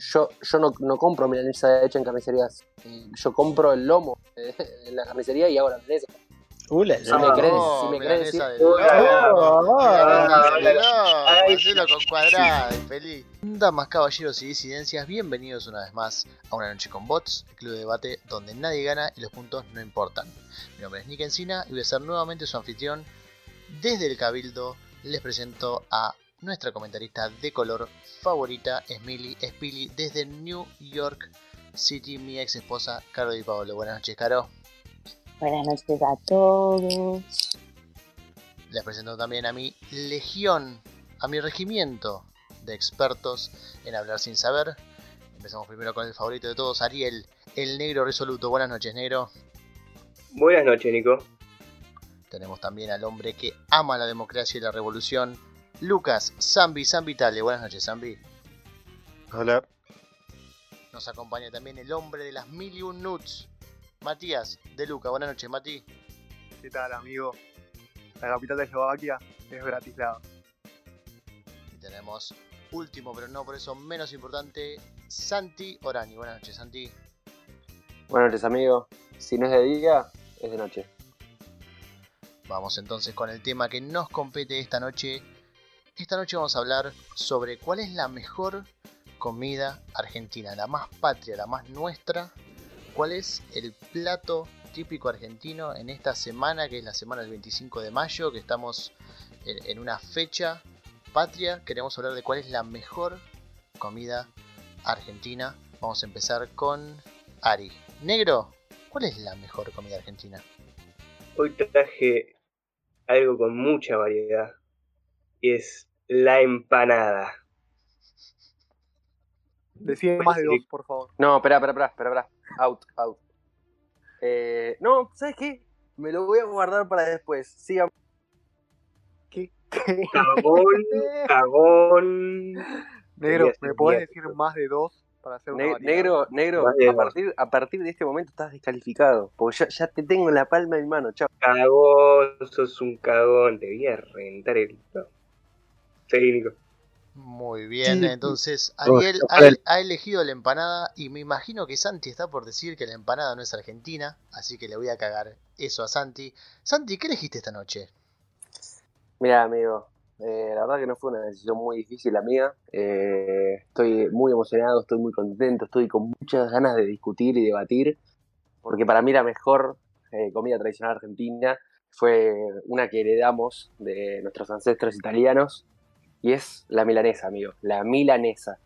yo, yo no, no compro milanesa hecha en carnicerías. Eh, Yo compro el lomo eh, en la carnicería y hago la milanesa. Uh, la- Si la- me crees, No, si me. Ah, hacelo con cuadrada, infeliz. Damas, caballeros y disidencias, bienvenidos una vez más a Una Noche con Bots, el club de debate donde nadie gana y los puntos no importan. Mi nombre es Nick Encina y voy a ser nuevamente su anfitrión. Desde el Cabildo les presento a nuestra comentarista de color favorita, Smiley Spilly, desde New York City, mi ex esposa, Caro Di Paolo. Buenas noches, Caro. Buenas noches a todos. Les presento también a mi legión, a mi regimiento de expertos en hablar sin saber. Empezamos primero con el favorito de todos, Ariel, el negro resoluto. Buenas noches, negro. Buenas noches, Nico. Tenemos también al hombre que ama la democracia y la revolución, Lucas Zambi Zambitale. Buenas noches, Zambi. Hola. Nos acompaña también el hombre de las mil y un nuts, Matías de Luca. Buenas noches, Mati. ¿Qué tal, amigo? La capital de Eslovaquia es Bratislava. Y tenemos, último pero no por eso menos importante, Santi Orani. Buenas noches, Santi. Buenas noches, amigo. Si no es de día, es de noche. Vamos entonces con el tema que nos compete esta noche. Esta noche vamos a hablar sobre cuál es la mejor comida argentina, la más patria, la más nuestra. ¿Cuál es el plato típico argentino en esta semana, que es la semana del 25 de mayo, que estamos en, una fecha patria? Queremos hablar de cuál es la mejor comida argentina. Vamos a empezar con Ari. Negro, ¿cuál es la mejor comida argentina? Hoy traje algo con mucha variedad. Es la empanada. Decime más de dos, por favor. No, espera, espera, espera, espera, espera. Out, out. Eh, no, ¿sabes qué? Me lo voy a guardar para después. Sigan. ¿Qué? Cagón, cagón. Negro, ¿me podés decir más de dos para hacer una Ne- variedad? negro, negro, Vale, a partir, a partir de este momento estás descalificado. Porque ya, ya te tengo en la palma de mi mano, chao. Cagón, sos un cagón. Te voy a reventar el. No. Muy bien, Sí. entonces Ariel ha elegido la empanada y me imagino que Santi está por decir que la empanada no es argentina, así que le voy a cagar eso a Santi. Santi, ¿qué elegiste esta noche? Mira, amigo, eh, la verdad que no fue una decisión muy difícil la mía. Eh, estoy muy emocionado, estoy muy contento, estoy con muchas ganas de discutir y debatir, porque para mí la mejor eh, comida tradicional argentina fue una que heredamos de nuestros ancestros italianos, y es la milanesa, amigo, la milanesa.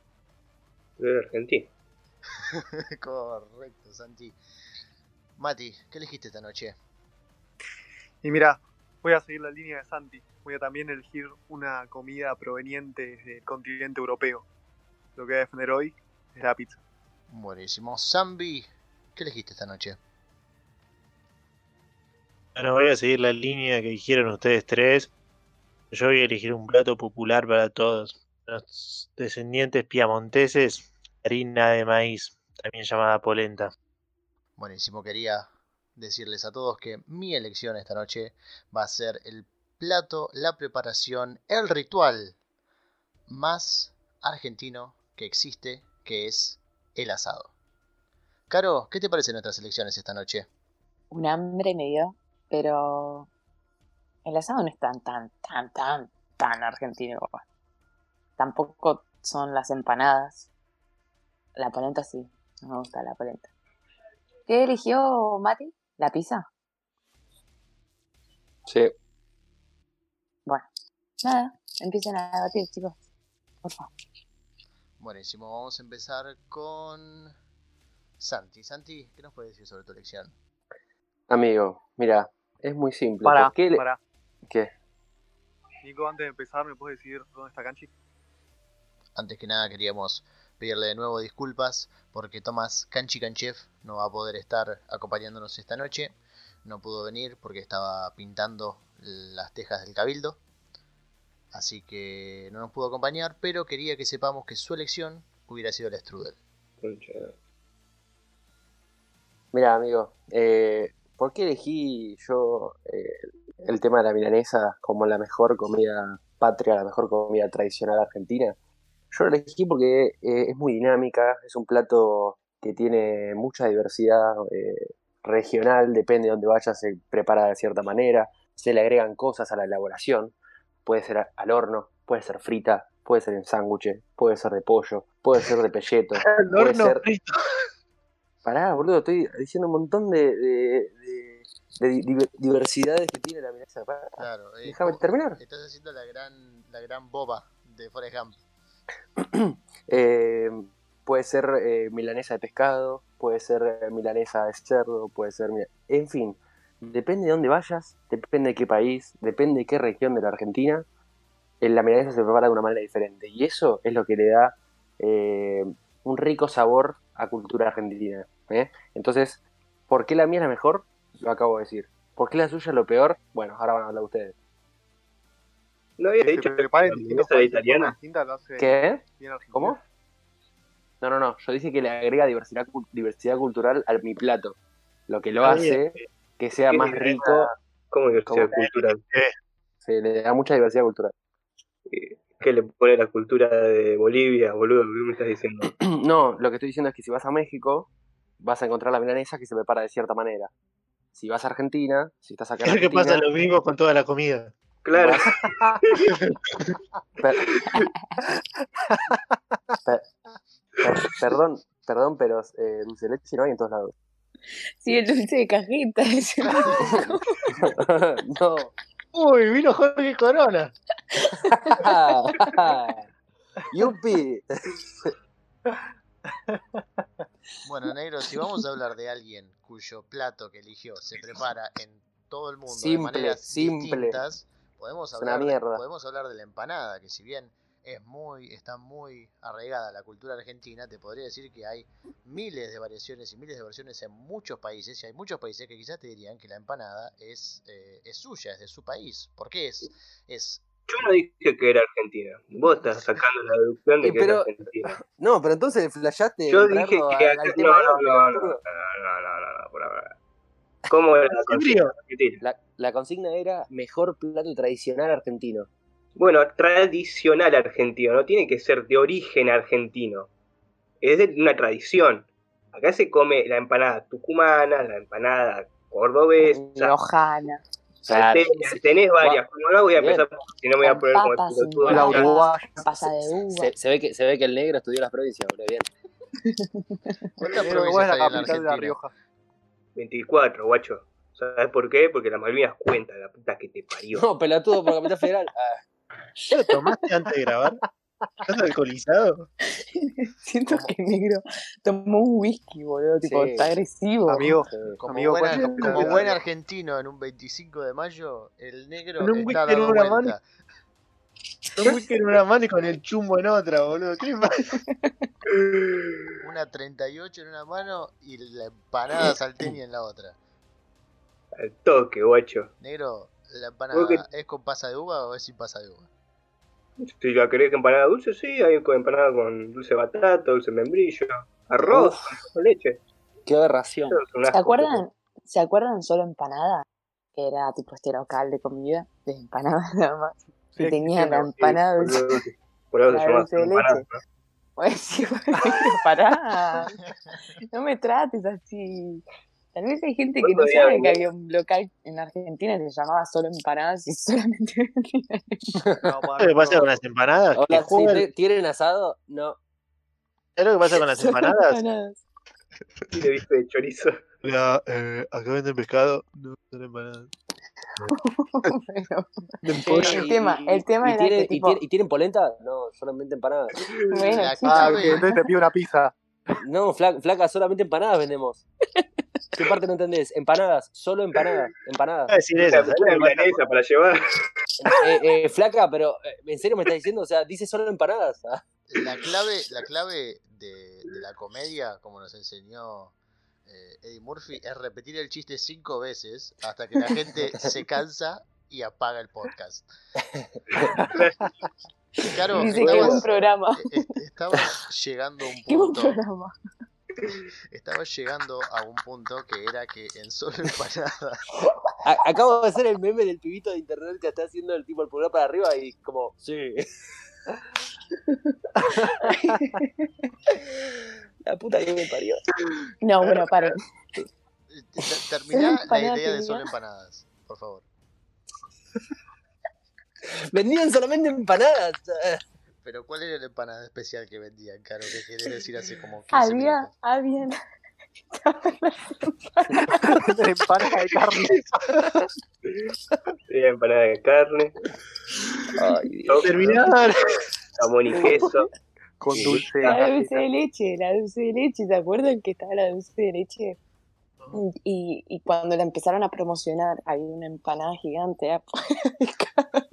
De Argentina. Correcto, Santi. Mati, ¿qué elegiste esta noche? Y mira, voy a seguir la línea de Santi. Voy a también elegir una comida proveniente del continente europeo. Lo que voy a defender hoy es la pizza. Buenísimo. Zambi, ¿qué elegiste esta noche? Bueno, voy a seguir la línea que dijeron ustedes tres. Yo voy a elegir un plato popular para todos. Los descendientes piamonteses, harina de maíz, también llamada polenta. Buenísimo, quería decirles a todos que mi elección esta noche va a ser el plato, la preparación, el ritual más argentino que existe, que es el asado. Caro, ¿qué te parecen nuestras elecciones esta noche? Un hambre me dio, pero el asado no es tan, tan, tan, tan, tan argentino. papá. Tampoco son las empanadas. La polenta sí, no me gusta la polenta. ¿Qué eligió Mati? ¿La pizza? Sí, Nada, empiecen a debatir, chicos. Por favor. Buenísimo, vamos a empezar con Santi. Santi, ¿qué nos puedes decir sobre tu elección? amigo, mira, es muy simple. Para, ¿Por qué le- para. ¿Qué? Nico, antes de empezar, ¿me puedes decir dónde está Canchi? Antes que nada queríamos pedirle de nuevo disculpas porque Tomás Canchi Canchef no va a poder estar acompañándonos esta noche. No pudo venir porque estaba pintando las tejas del cabildo. Así que no nos pudo acompañar, pero quería que sepamos que su elección hubiera sido el strudel. Mira, amigo, eh, ¿por qué elegí yo eh, el tema de la milanesa como la mejor comida patria, la mejor comida tradicional argentina? Yo lo elegí porque eh, es muy dinámica, es un plato que tiene mucha diversidad eh, regional, depende de dónde vayas, se prepara de cierta manera, se le agregan cosas a la elaboración, puede ser al horno, puede ser frita, puede ser en sándwich, puede ser de pollo, puede ser de pelleto, El puede horno ser... Pará, boludo, estoy diciendo un montón de, de- de- de di- diver- diversidades que tiene la milanesa. Pará, Claro. eh, Déjame terminar. Estás haciendo la gran, la gran boba de Forrest Gump. Eh, puede ser eh, milanesa de pescado, puede ser eh, milanesa de cerdo, puede ser... En fin, depende de dónde vayas, depende de qué país, depende de qué región de la Argentina, la milanesa se prepara de una manera diferente. Y eso es lo que le da un rico sabor a cultura argentina. Entonces, ¿por qué la mía es la mejor? Lo acabo de decir. ¿Por qué la suya es lo peor? Bueno, ahora van a hablar ustedes. No había dicho que la italiana. ¿Qué? ¿Cómo? No, no, no. Yo dije que le agrega diversidad, diversidad cultural a mi plato. Lo que lo Ah, hace que sea ¿Qué más rico, ¿Cómo diversidad cultural? se le da mucha diversidad cultural. Eh, ¿Qué le pone la cultura de Bolivia, boludo? ¿Qué me estás diciendo? No, lo que estoy diciendo es que si vas a México, vas a encontrar la milanesa que se prepara de cierta manera. Si vas a Argentina, si estás acá Creo que pasa lo mismo con toda la comida. Claro. Per- per- per- perdón, perdón, pero eh, dulce de leche no hay en todos lados. Sí, el dulce de cajita. ese. no. Uy, vino Jorge Corona. Yupi. Bueno, negro, si vamos a hablar de alguien cuyo plato que eligió se prepara en todo el mundo de Simple, maneras simple. distintas, podemos hablar, de, podemos hablar de la empanada, que si bien es muy, está muy arraigada la cultura argentina, te podría decir que hay miles de variaciones y miles de versiones en muchos países, y hay muchos países que quizás te dirían que la empanada es, eh, es suya, es de su país. ¿Por qué es? Es Yo no dije que era Argentina. Vos estás sacando la deducción de que pero- era Argentina. No, pero entonces flashaste Yo dije que al, al no, no, de no, no, no, no, no, por ahora. ¿Cómo era la ¿En consigna? La, la consigna era mejor plato tradicional argentino. Bueno, tradicional argentino, no tiene que ser de origen argentino. Es de una tradición. Acá se come la empanada tucumana, la empanada cordobesa, Riojana. Claro, tenés, varias. Como no voy a empezar, si no me voy a poner como el La. Pasa de uva. Se, se ve que, se ve que el negro estudió las provincias, boludo. Bien. ¿Cuántas provincias es la hay en la capital de La Argentina? Rioja. 24, guacho. ¿Sabes por qué? Porque las Malvinas cuentan, la puta que te parió. No, pelotudo por Capital Federal. Ah, ¿Ya lo tomaste antes de grabar? ¿Estás alcoholizado? Siento que negro tomó un whisky, boludo. Tipo, Sí. está agresivo. Amigo. Como, Amigo, buena- ¿cuál es la capital como de buen argentino en un 25 de mayo, el negro Con un está whisky en dando una vuelta. Un whisky en una mano y con el chumbo en otra, boludo. ¿Qué pasa? Una 38 en una mano y la empanada salteña en la otra. Al toque, guacho. Negro, ¿la empanada Porque- es con pasa de uva o es sin pasa de uva? Si la querés que empanada dulce, sí, hay con empanada con dulce de batata, dulce de membrillo, arroz, con leche. Qué aberración. Es ¿Se acuerdan? ¿Se acuerdan solo empanada? Que era tipo este local de comida, de empanadas nada más. Sí, y tenía la Sí, empanada por dulce. eso- Por eso La se llama dulce de empanada. ¿no? Pues sí, pará. No me trates así. Tal vez hay gente que no ¿Cuánto día sabe que había un local en Argentina que se llamaba solo empanadas y solamente No, pa, ¿Sabes lo que pasa no. con las empanadas? Hola, juegan- tienen asado, no. ¿Sabes lo que pasa con las empanadas? empanadas. Le viste de chorizo. La, eh, acá venden pescado, no son empanadas. El tema- el tema y era tienen, que, y tipo- tienen- ¿Y tienen polenta? No, solamente empanadas. bueno, Ah, entonces te pido una pizza. No, flaca, flaca, solamente empanadas vendemos. ¿Qué parte no entendés? Empanadas, solo empanadas, empanadas. Voy a decir eso, milanesa para llevar. Eh, eh, flaca, pero eh, ¿en serio me estás diciendo? O sea, dice solo empanadas. Ah, La clave, la clave de, de la comedia, como nos enseñó eh, Eddie Murphy, es repetir el chiste cinco veces hasta que la gente se cansa y apaga el podcast. Claro, dice que estaba, buen programa. estaba llegando a un Qué buen punto, programa. estaba llegando a un punto que era que en solo empanada acabo de hacer el meme del pibito de internet que está haciendo el tipo el pulgar para arriba y como, sí. La puta que me parió. No, bueno, paren. Te- Terminá la idea de solo empanadas, por favor. Vendían solamente empanadas. Eh. Pero ¿cuál era la empanada especial que vendían, Caro? Que querés decir hace como 15 Había, minutos. había. Venden empanadas de carne. Tenía empanada de carne, Ay, Dios. Terminar. jamón y queso. Con Sí. dulce. La dulce de leche, la dulce de leche, ¿se acuerdan que estaba la dulce de leche? Y, y cuando la empezaron a promocionar, había una empanada gigante afuera local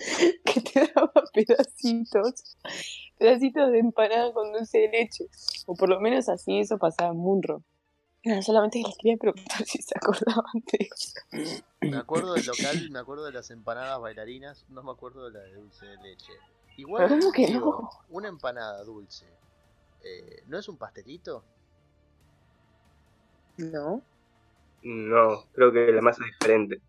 que te daba pedacitos, pedacitos de empanada con dulce de leche. O por lo menos así eso pasaba en Munro. No, solamente les quería preguntar si se acordaban de eso. Me acuerdo del local, me acuerdo de las empanadas bailarinas, no me acuerdo de la de dulce de leche. Igual, ¿Cómo que digo, no? una empanada dulce, eh, ¿no es un pastelito? No. No, creo que la masa es diferente.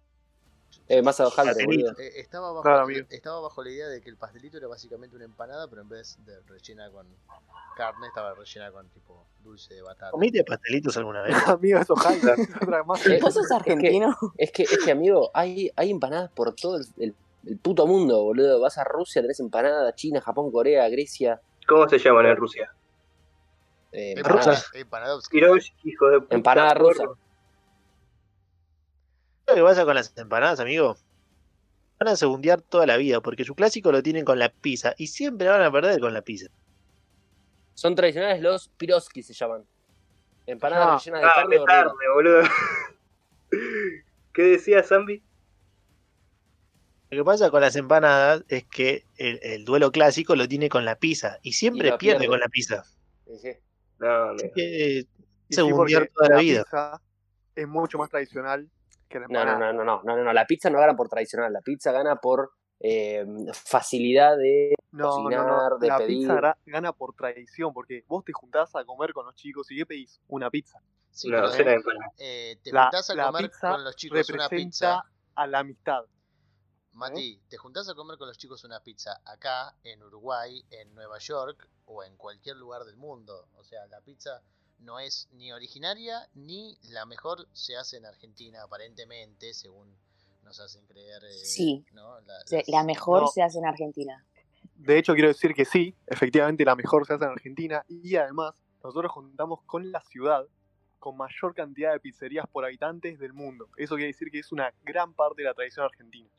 Eh, masa de hojaldre, boludo. Eh, estaba, bajo, Claro, estaba bajo la idea de que el pastelito era básicamente una empanada, pero en vez de rellena con carne, estaba rellena con tipo dulce de batata. ¿Comiste pastelitos alguna vez? Amigo. Otra más. Eh, ¿Vos sos argentino? Es que, es que amigo, hay, hay empanadas por todo el, el- el puto mundo, boludo. Vas a Rusia, tenés empanadas, China, Japón, Corea, Grecia. ¿Cómo se llaman en Rusia? eh, Empanada, empanadas. Hiroshi, hijo de puta. Empanada rusa. Lo que pasa con las empanadas, amigo, van a segundear toda la vida, porque su clásico lo tienen con la pizza, y siempre van a perder con la pizza. Son tradicionales los piroski, se llaman. Empanadas Ah, rellenas de Ah, carne boludo. ¿Qué decía Zambi? Lo que pasa con las empanadas es que el, el duelo clásico lo tiene con la pizza, y siempre pierde pierde. con la pizza. Sí, sí. No, amigo. Eh, Y sí, toda la vida. pizza es mucho más tradicional que No, no, no, no, no, no, no, no. La pizza no gana por tradicional. La pizza gana por eh, facilidad de. No, no, cocinar, no. de La pedir. pizza gana por tradición, porque vos te juntás a comer con los chicos y ¿qué pedís? Una pizza. Sí, empanadas. eh, te La- juntás a la comer pizza con los chicos una pizza. a la amistad. Mati, te juntás a comer con los chicos una pizza acá, en Uruguay, en Nueva York o en cualquier lugar del mundo. O sea, la pizza no es ni originaria ni la mejor se hace en Argentina, aparentemente, según nos hacen creer. eh, Sí. ¿no? La- mejor No. se hace en Argentina. De hecho, quiero decir que sí, efectivamente la mejor se hace en Argentina y además nosotros juntamos con la ciudad con mayor cantidad de pizzerías por habitantes del mundo. Eso quiere decir que es una gran parte de la tradición argentina.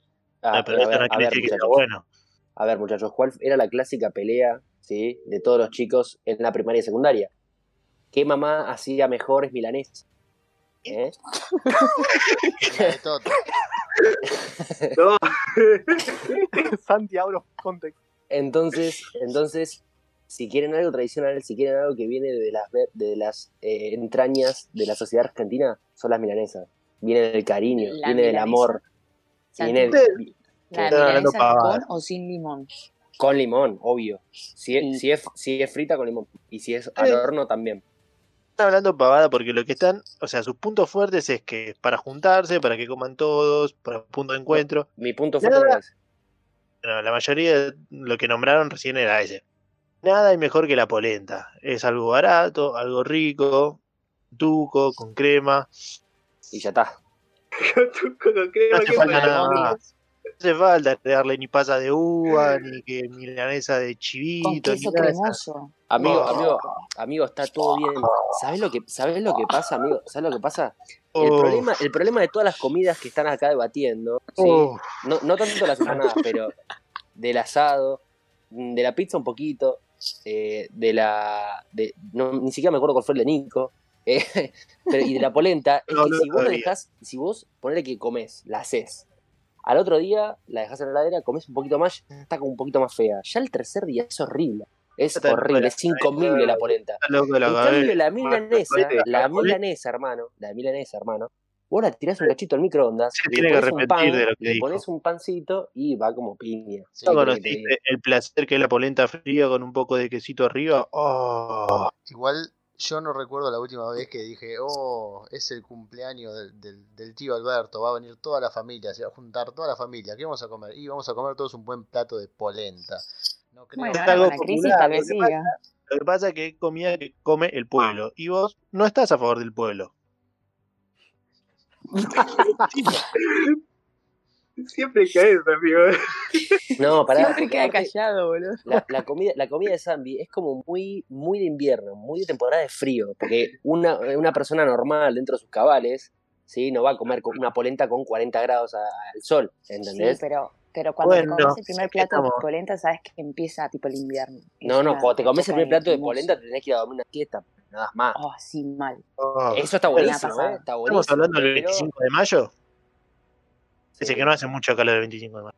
Ah, Ah, pero a ver, a ver, que bueno. A ver, muchachos, ¿cuál era la clásica pelea ¿sí? de todos los chicos en la primaria y secundaria? ¿Qué mamá hacía mejores milanesas? ¿Eh? la de Toto. No, Santi, out of context. Entonces, entonces, si quieren algo tradicional, si quieren algo que viene de las, ver- de las eh, entrañas de la sociedad argentina, son las milanesas. Viene del cariño, La viene del amor, viene del- ¿La milanesa con o sin limón? con limón, obvio. Si es, Y- si, es, si es frita, con limón. Y si es al Eh. horno, también. Están hablando pavada porque lo que están, o sea, sus puntos fuertes es que es para juntarse, para que coman todos, para un punto de encuentro. Mi punto fuerte Nada. es. Bueno, la mayoría de lo que nombraron recién era ese. Nada hay mejor que la polenta. Es algo barato, algo rico, tuco, con crema. Y ya está. tú con crema, No hace ¿qué falta pasa? nada más. No hace falta darle ni pasa de uva, ni que milanesa de Con chivito, ni queso cremoso. Amigo, Oh. amigo, amigo, está todo bien. ¿Sabes lo que, sabes lo que pasa, amigo? ¿Sabes lo que pasa? El, Oh, problema, el problema de todas las comidas que están acá debatiendo, ¿sí? oh. no, no tanto las empanadas, pero del asado, de la pizza un poquito, eh, de la. De, no, ni siquiera me acuerdo cuál fue el de Nico. eh, pero, y de la polenta, es No, que no si vos dejás, si vos ponele que comés, la haces, al otro día la dejás en la heladera, comés un poquito más, está como un poquito más fea. Ya el tercer día es horrible. Es Está horrible, es incomible la polenta. Loco la En cambio, cabeza. la milanesa, la Marco, milanesa, hermano, la milanesa, hermano, vos la tirás un cachito al microondas, Se le tiene que pones un arrepentir pan, de lo que le pones un pancito y va como piña. Sí, ¿No ¿Qué querés que conociste el placer que es la polenta fría con un poco de quesito arriba? Oh, Igual Yo no recuerdo la última vez que dije, oh, es el cumpleaños del, del- del tío Alberto, va a venir toda la familia, se va a juntar toda la familia, ¿qué vamos a comer? Y vamos a comer todos un buen plato de polenta. No creo Bueno, ahora algo la crisis popular, lo que pasa-. Lo que pasa es que es comida que come el pueblo. Y vos no estás a favor del pueblo. Siempre caes, amigo. No, pará. Siempre queda callado, boludo. La, la comida, la comida de Zambi es como muy, muy de invierno, muy de temporada de frío, porque una, una persona normal dentro de sus cabales, ¿sí? No va a comer una polenta con 40 grados a- al sol, Sí, ¿entendés? pero, pero cuando Bueno, te comes el primer plato estamos- de polenta, sabes que empieza tipo el invierno. No, no, cuando te comes el primer plato de polenta te tenés que ir a dormir una siesta, nada más. Oh, sí, mal. Oh, Eso está buenísimo. ¿eh? Está buenísimo. Estamos hablando del pero- 25 de mayo. Dice que no hace mucho calor el 25 de mayo.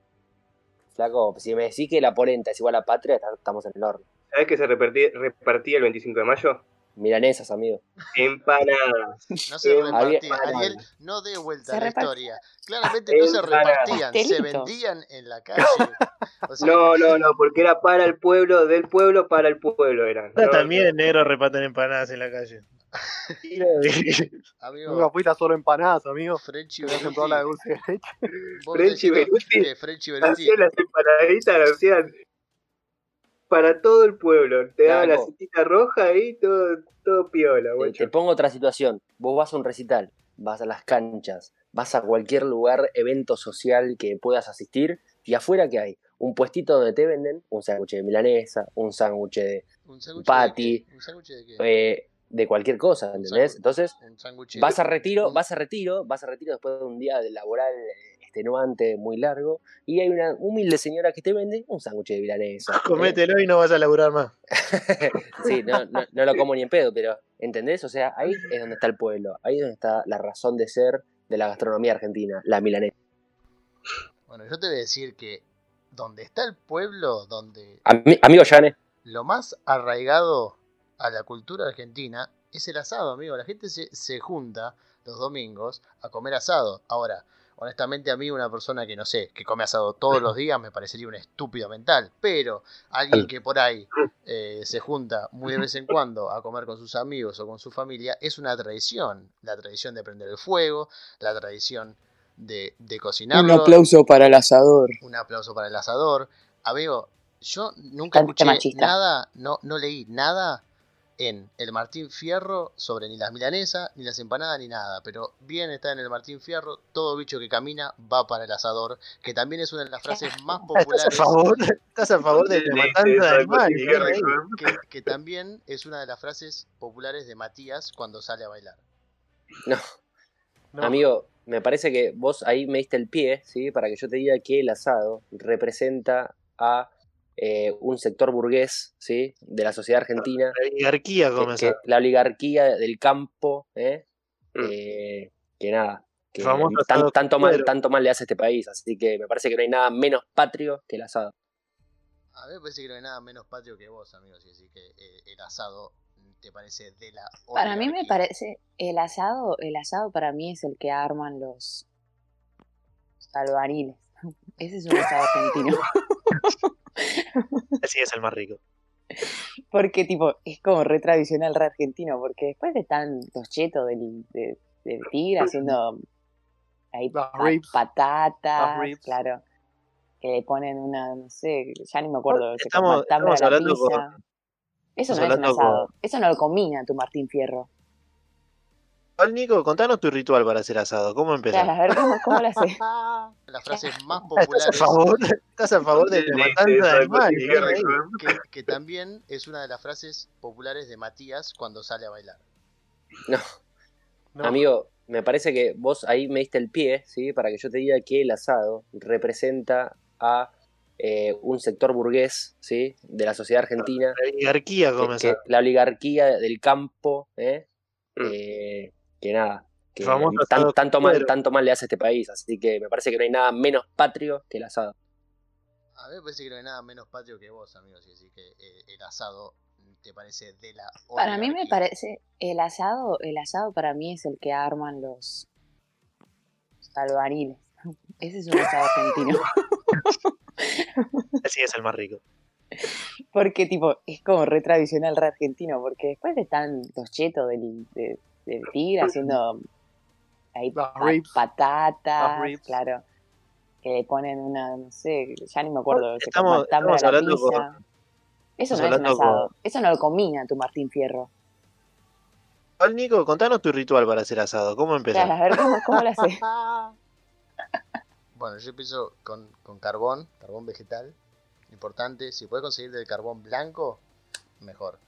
Flaco, si me decís que la polenta es igual a patria, estamos en el horno. ¿Sabes qué se repartía, repartía el 25 de mayo? Milanesas, amigo. Empanadas. No se repartían. Ariel, no dé vuelta a la repartía. historia. Claramente no se repartían, se vendían en la calle. O sea, No, no, no, porque era para el pueblo, del pueblo para el pueblo eran. No, también en negro reparten empanadas en la calle. amigo, Nunca fuiste a solo empanadas, amigo. Frenchy Que me hacen Beruti, toda la de dulce de leche. vos Frenchy Beruti. Beruti las empanaditas, las hacían para todo el pueblo. Te daban la Flaco. cintita roja y todo, todo piola, Te, te pongo otra situación. Vos vas a un recital, vas a las canchas, vas a cualquier lugar, evento social que puedas asistir, y afuera que hay un puestito donde te venden un sándwich de milanesa, un sándwich de, un Patty. de qué? ¿Un sándwich de qué? eh, de cualquier cosa, ¿entendés? Entonces, vas a retiro, vas a retiro, vas a retiro después de un día de laboral eh, extenuante, muy largo, y hay una humilde señora que te vende un sándwich de milanesa. Comételo y no vas a laburar más. Sí, no, no, no lo como ni en pedo, pero ¿entendés? O sea, ahí es donde está el pueblo, ahí es donde está la razón de ser de la gastronomía argentina, la milanesa. Bueno, yo te voy a decir que donde está el pueblo, donde Ami- amigo Yane, lo más arraigado a la cultura argentina es el asado, amigo. La gente se, se junta los domingos a comer asado. Ahora, honestamente a mí una persona que no sé, que come asado todos los días me parecería un estúpido mental. Pero alguien que por ahí eh, se junta muy de vez en cuando a comer con sus amigos o con su familia es una tradición. La tradición de prender el fuego, la tradición de, de cocinarlo. Un aplauso para el asador. Un aplauso para el asador. Amigo, yo nunca escuché machista. nada, no, no leí nada en el Martín Fierro sobre ni las milanesas, ni las empanadas, ni nada. Pero bien está en el Martín Fierro, todo bicho que camina va para el asador, que también es una de las frases más ¿Estás a populares. favor, estás a favor de la matanza de animales? Que, que también es una de las frases populares de Matías cuando sale a bailar. no, No. amigo, me parece que vos ahí me diste el pie, ¿sí? Para que yo te diga que el asado representa a eh, un sector burgués, ¿sí? De la sociedad argentina, La oligarquía la oligarquía del campo, ¿eh? Mm. Eh, que nada, que tan- tanto, mal, tanto mal le hace a este país, así que me parece que no hay nada menos patrio que el asado. A mí me parece que no hay nada menos patrio que vos, amigo, si decís que eh, el asado te parece de la Para mí me oligarquía. parece, el asado, el asado para mí es el que arman los albariles. Ese es un asado argentino. Así es el más rico. Porque, tipo, es como re tradicional, re argentino. Porque después están los chetos del, de- del tigre haciendo ahí Las pa- ribs. patatas, claro. Que le ponen una, no sé, ya ni me acuerdo. se Estamos- a estamos la hablando pizza. con- Eso estamos no es un con- asado. Eso no lo combina tu Martín Fierro. Nico, contanos tu ritual para hacer asado. ¿Cómo empezás? Claro, a ver cómo, cómo lo haces. Las frases más ¿Estás a populares favor, estás a favor de la matanza de que, que también es una de las frases populares de Matías cuando sale a bailar. No, No. Amigo, me parece que vos ahí me diste el pie, ¿sí? Para que yo te diga que el asado representa a eh, un sector burgués, ¿sí? De la sociedad argentina, La oligarquía que- come que asado. la oligarquía del campo, ¿eh? Mm. Eh, que nada, que Famoso tan- tanto, mal, tanto mal le hace a este país, así que me parece que no hay nada menos patrio que el asado. A mí me parece que no hay nada menos patrio que vos, amigo, si decís que eh, el asado te parece de la Para mí me parece, el asado, el asado para mí es el que arman los albariles. Ese es un asado argentino. Así es el más rico. Porque, tipo, es como re tradicional, re argentino, porque después están los chetos del, de- del tigre haciendo ahí pa- ribs. patatas, ribs. claro. Que le ponen una, no sé, ya ni me acuerdo. Estamos- a estamos la hablando pizza. con- Eso no es un con- asado. Eso no lo combina tu Martín Fierro. Al Nico, contanos tu ritual para hacer asado. ¿Cómo empezás? Claro, a ver, ¿cómo, cómo lo haces? Bueno, yo empiezo con, con carbón, carbón vegetal. Importante, si puedes conseguir del carbón blanco, mejor.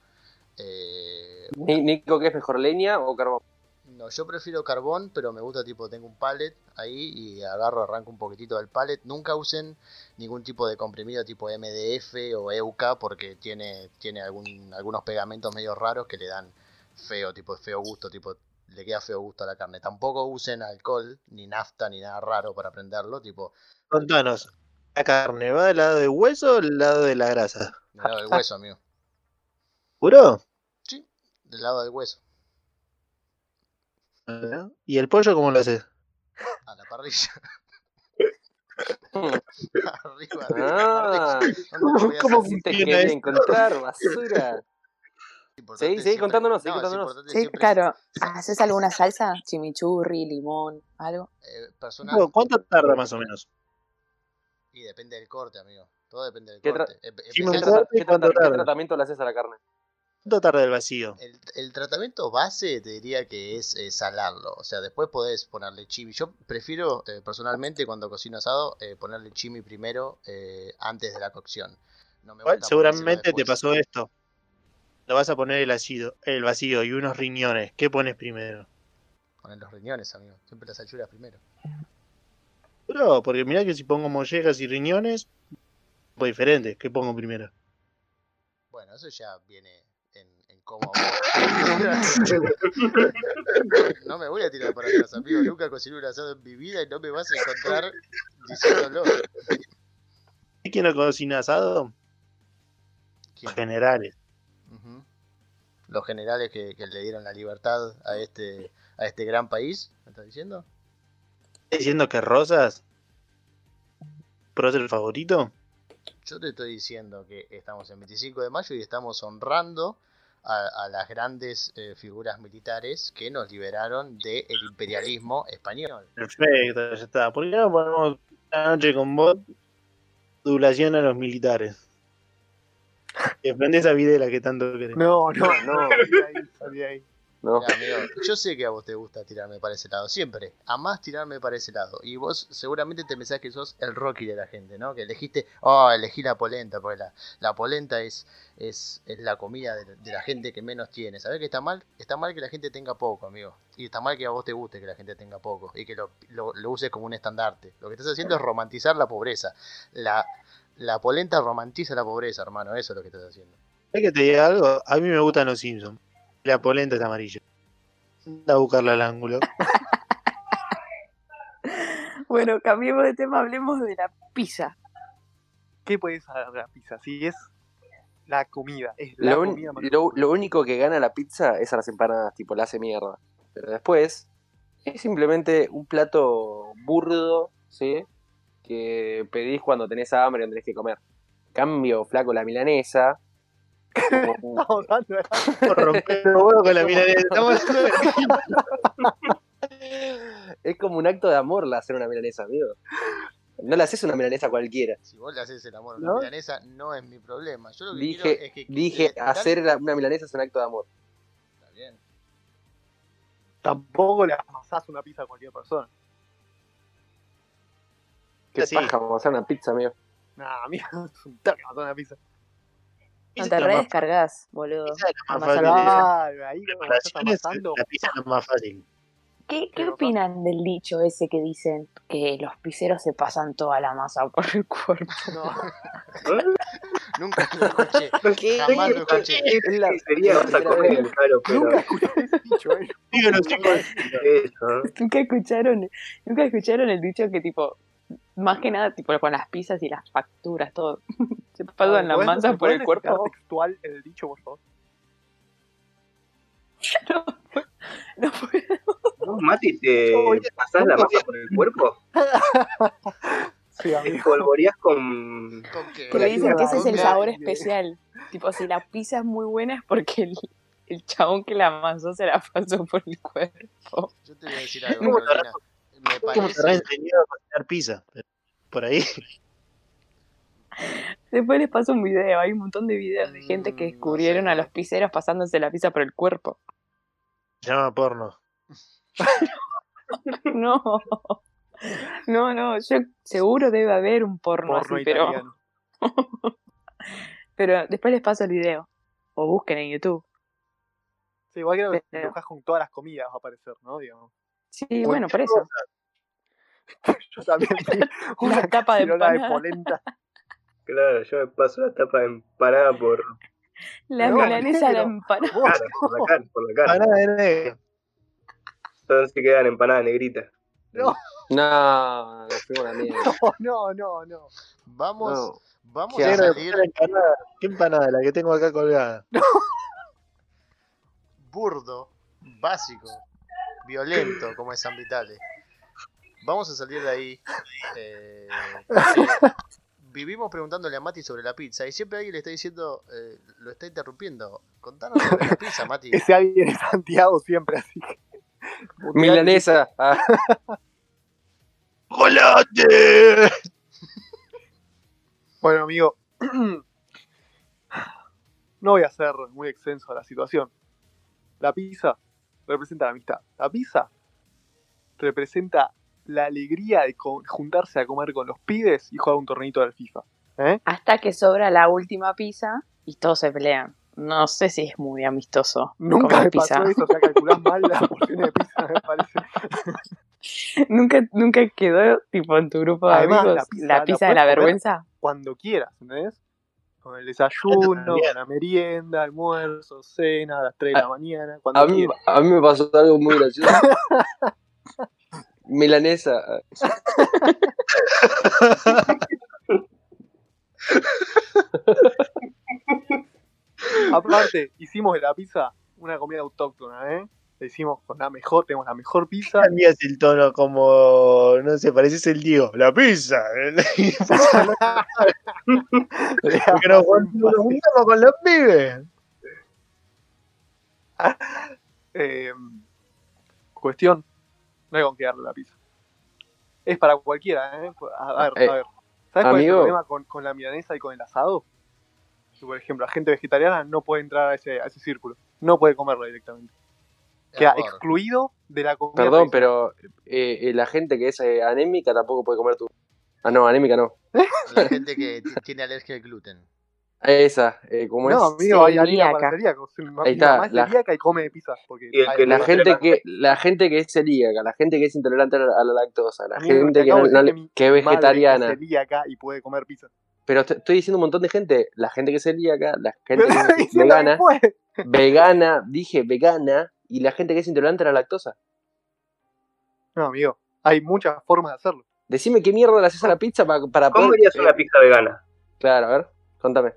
Eh, Ni- Nico, ¿qué es mejor, leña o carbón? no, yo prefiero carbón, pero me gusta tipo, tengo un pallet ahí y agarro, arranco un poquitito del pallet. Nunca usen ningún tipo de comprimido tipo MDF o EUK porque tiene, tiene algún, algunos pegamentos medio raros que le dan feo, tipo feo gusto, tipo le queda feo gusto a la carne. Tampoco usen alcohol, ni nafta, ni nada raro para prenderlo, tipo Contanos. ¿La carne va del lado del hueso o del lado de la grasa? del lado del hueso, amigo. ¿Juro? Sí, del lado del hueso, ¿Y el pollo cómo lo haces? a la parrilla. arriba, arriba de la Ah, parrilla. ¿Dónde te voy a ¿Cómo te quería encontrar, basura. Seguí siempre- contándonos, no, contándonos. Sí, claro. ¿Haces alguna salsa? Chimichurri, limón, algo. eh, personal, ¿Cuánto tarda más o menos? y depende del corte, amigo. Todo depende del ¿Qué tra- corte. Sí, ¿Qué, tratamiento le haces a la carne? ¿Cuánto tarda el vacío? el, el tratamiento base te diría que es eh, salarlo. O sea, después podés ponerle chimi. Yo prefiero, eh, personalmente, cuando cocino asado, eh, ponerle chimi primero antes de la cocción. No me seguramente te pasó esto. Lo vas a poner el ácido, el vacío y unos riñones. ¿Qué pones primero? Poner los riñones, amigo. Siempre las achuras primero. Bro, porque mirá que si pongo mollejas y riñones, pues diferente. ¿Qué pongo primero? Bueno, eso ya viene vos- No me voy a tirar para atrás, amigo. Nunca cociné un asado en mi vida y no me vas a encontrar diciéndolo. ¿Y quién no cocina asado? ¿Quién? Generales. Los generales que, que le dieron la libertad a este, a este gran país, ¿me estás diciendo? ¿Estás diciendo que Rosas? ¿Prócer el favorito? Yo te estoy diciendo que estamos en 25 de mayo y estamos honrando a, a las grandes eh, figuras militares que nos liberaron del imperialismo español. Perfecto, ya está. ¿Por qué no ponemos una noche con vos? Duración a los militares. Y aprende esa videla que tanto querés. No, no, No. de ahí, salí de ahí. No. Mirá, amigo, yo sé que a vos te gusta tirarme para ese lado, siempre. Amás tirarme para ese lado. Y vos seguramente te pensás que sos el Rocky de la gente, ¿no? Que elegiste, oh, elegí la polenta, porque la, la polenta es, es, es la comida de, de la gente que menos tiene. ¿Sabés que está mal? Está mal que la gente tenga poco, amigo. Y está mal que a vos te guste que la gente tenga poco y que lo, lo, lo uses como un estandarte. Lo que estás haciendo es romantizar la pobreza. La, la polenta romantiza la pobreza, hermano. Eso es lo que estás haciendo. ¿Sabes que te diga algo? A mí me gustan los Simpsons. La polenta es amarilla. Anda a buscarla al ángulo. Bueno, cambiemos de tema, hablemos de la pizza. ¿Qué puedes hacer la pizza? Si es la comida, es la Lo, un- comida. más- lo- lo único que gana la pizza es a las empanadas, tipo, la hace mierda. Pero después es simplemente un plato burdo, ¿sí? Que pedís cuando tenés hambre y tenés que comer. Cambio, flaco, la milanesa. Como- Estamos hablando de- Por romper los huevos con la milanesa. Estamos hablando de- es como un acto de amor la hacer una milanesa, amigo. No le haces una milanesa cualquiera. Si vos le haces el amor a ¿No? una milanesa, no es mi problema. Yo lo que quiero Dije, es que dije tal- hacer la- una milanesa es un acto de amor. Está bien. Tampoco le amasás una pizza a cualquier persona. Qué Así. paja, vamos a hacer una pizza, amigo. Nah, amiga, es un toque una pizza. No te redescargas, boludo. esa es la más fácil ahí pizza es más fácil. ¿Qué, qué opinan del dicho ese que dicen que los pizzeros se pasan toda la masa por el cuerpo? No, Nunca lo escuché. ¿Qué? Jamás lo escuché. Es la- Sería la otra primera cosa vez. que claro, pero nunca escuché ese dicho, eh. ¿Nunca escucharon, nunca escucharon el dicho que tipo, más que nada tipo con las pizzas y las facturas, todo, se pasan las ¿Podés- masas me por el cuerpo? textual el dicho, por favor? No puedo. ¿Vos, Mati, te Oye, pasás la masa por el cuerpo? Sí, amigo. Polvoreás con. ¿Con qué? Dicen que ese es el sabor especial. Tipo, si la pizza es muy buena es porque el, el chabón que la amasó se la pasó por el cuerpo. Yo te voy a decir algo, ¿Cómo te. Me ¿Cómo te habrá parece. enseñado a cocinar pizza? Por ahí. Después les paso un video, hay un montón de videos de gente que Mm, no descubrieron sé. a los pizzeros pasándose la pizza por el cuerpo. Llama porno. No, no, no, yo seguro debe haber un porno, Porno así, pero, pero después les paso el video. O busquen en YouTube. Sí, igual creo que Pero- buscas con todas las comidas va a aparecer, ¿no? Digamos. Sí, bueno, por eso. Yo también vi Una tapa de de empanada. polenta. Claro, yo me paso la tapa de empanada por, La No, milanesa, la empanada. Por la cara, por la cara. Parada de negro. Entonces se quedan empanadas negritas. No, No, no, no, no. Vamos, No. vamos ¿Qué a salir ¿qué empanada? ¿Qué empanada? La que tengo acá colgada. burdo, básico, violento como es San Vitale. Vamos a salir de ahí. eh, vivimos preguntándole a Mati sobre la pizza y siempre alguien le está diciendo, eh, lo está interrumpiendo. Contanos sobre la pizza, Mati. Ese alguien es Santiago siempre, así que. Milanesa. Ah, ¡Chocolate! Bueno, amigo. No voy a ser muy extenso a la situación. La pizza representa la amistad. La pizza representa la alegría de juntarse a comer con los pibes y jugar un torneito del FIFA. ¿Eh? Hasta que sobra la última pizza y todos se pelean. No sé si es muy amistoso. Nunca me pizza. pasó eso, o sea, calculás mal la porción de pizza, me parece. nunca, nunca quedó tipo en tu grupo de Además, amigos la la pizza pizza, la de la vergüenza. Cuando quieras, ¿entendés? Con el desayuno, con la merienda, almuerzo, cena, a las 3 de la mañana, cuando a, mí, quieras. a mí me pasó algo muy gracioso. Milanesa. Aparte, hicimos de la pizza una comida autóctona, ¿eh? La hicimos con la mejor, tenemos la mejor pizza. Cambias el tono como, no sé, pareces el Diego. La pizza. Porque nos juntamos con los pibes. Eh, cuestión, no hay con qué darle la pizza. Es para cualquiera, ¿eh? A ver, Eh, a ver. ¿Sabes cuál es el problema con, con la milanesa y con el asado? Que, por ejemplo, la gente vegetariana no puede entrar a ese, a ese círculo. No puede comerla directamente. Queda Error. excluido de la comida. Perdón, pero eh, eh, la gente que es eh, anémica tampoco puede comer tu. Ah, no, anémica no. La gente que tiene alergia al gluten. Esa, eh, ¿cómo No, es? amigo, hay celíaca. Ahí está, la- celíaca y come pizza. Porque Y que La gente que, la gente que es celíaca, la gente que es intolerante a la, lactosa, la Amigo, gente te que, no- mi que es madre vegetariana. Es celíaca y puede comer pizza. Pero te- estoy diciendo un montón de gente, la gente que es celíaca, la gente que es que vegana, vegana, dije vegana, y la gente que es intolerante a la lactosa. No, amigo, hay muchas formas de hacerlo. Decime qué mierda le haces a la pizza para, para ¿Cómo harías una pizza vegana? Claro, a ver, contame.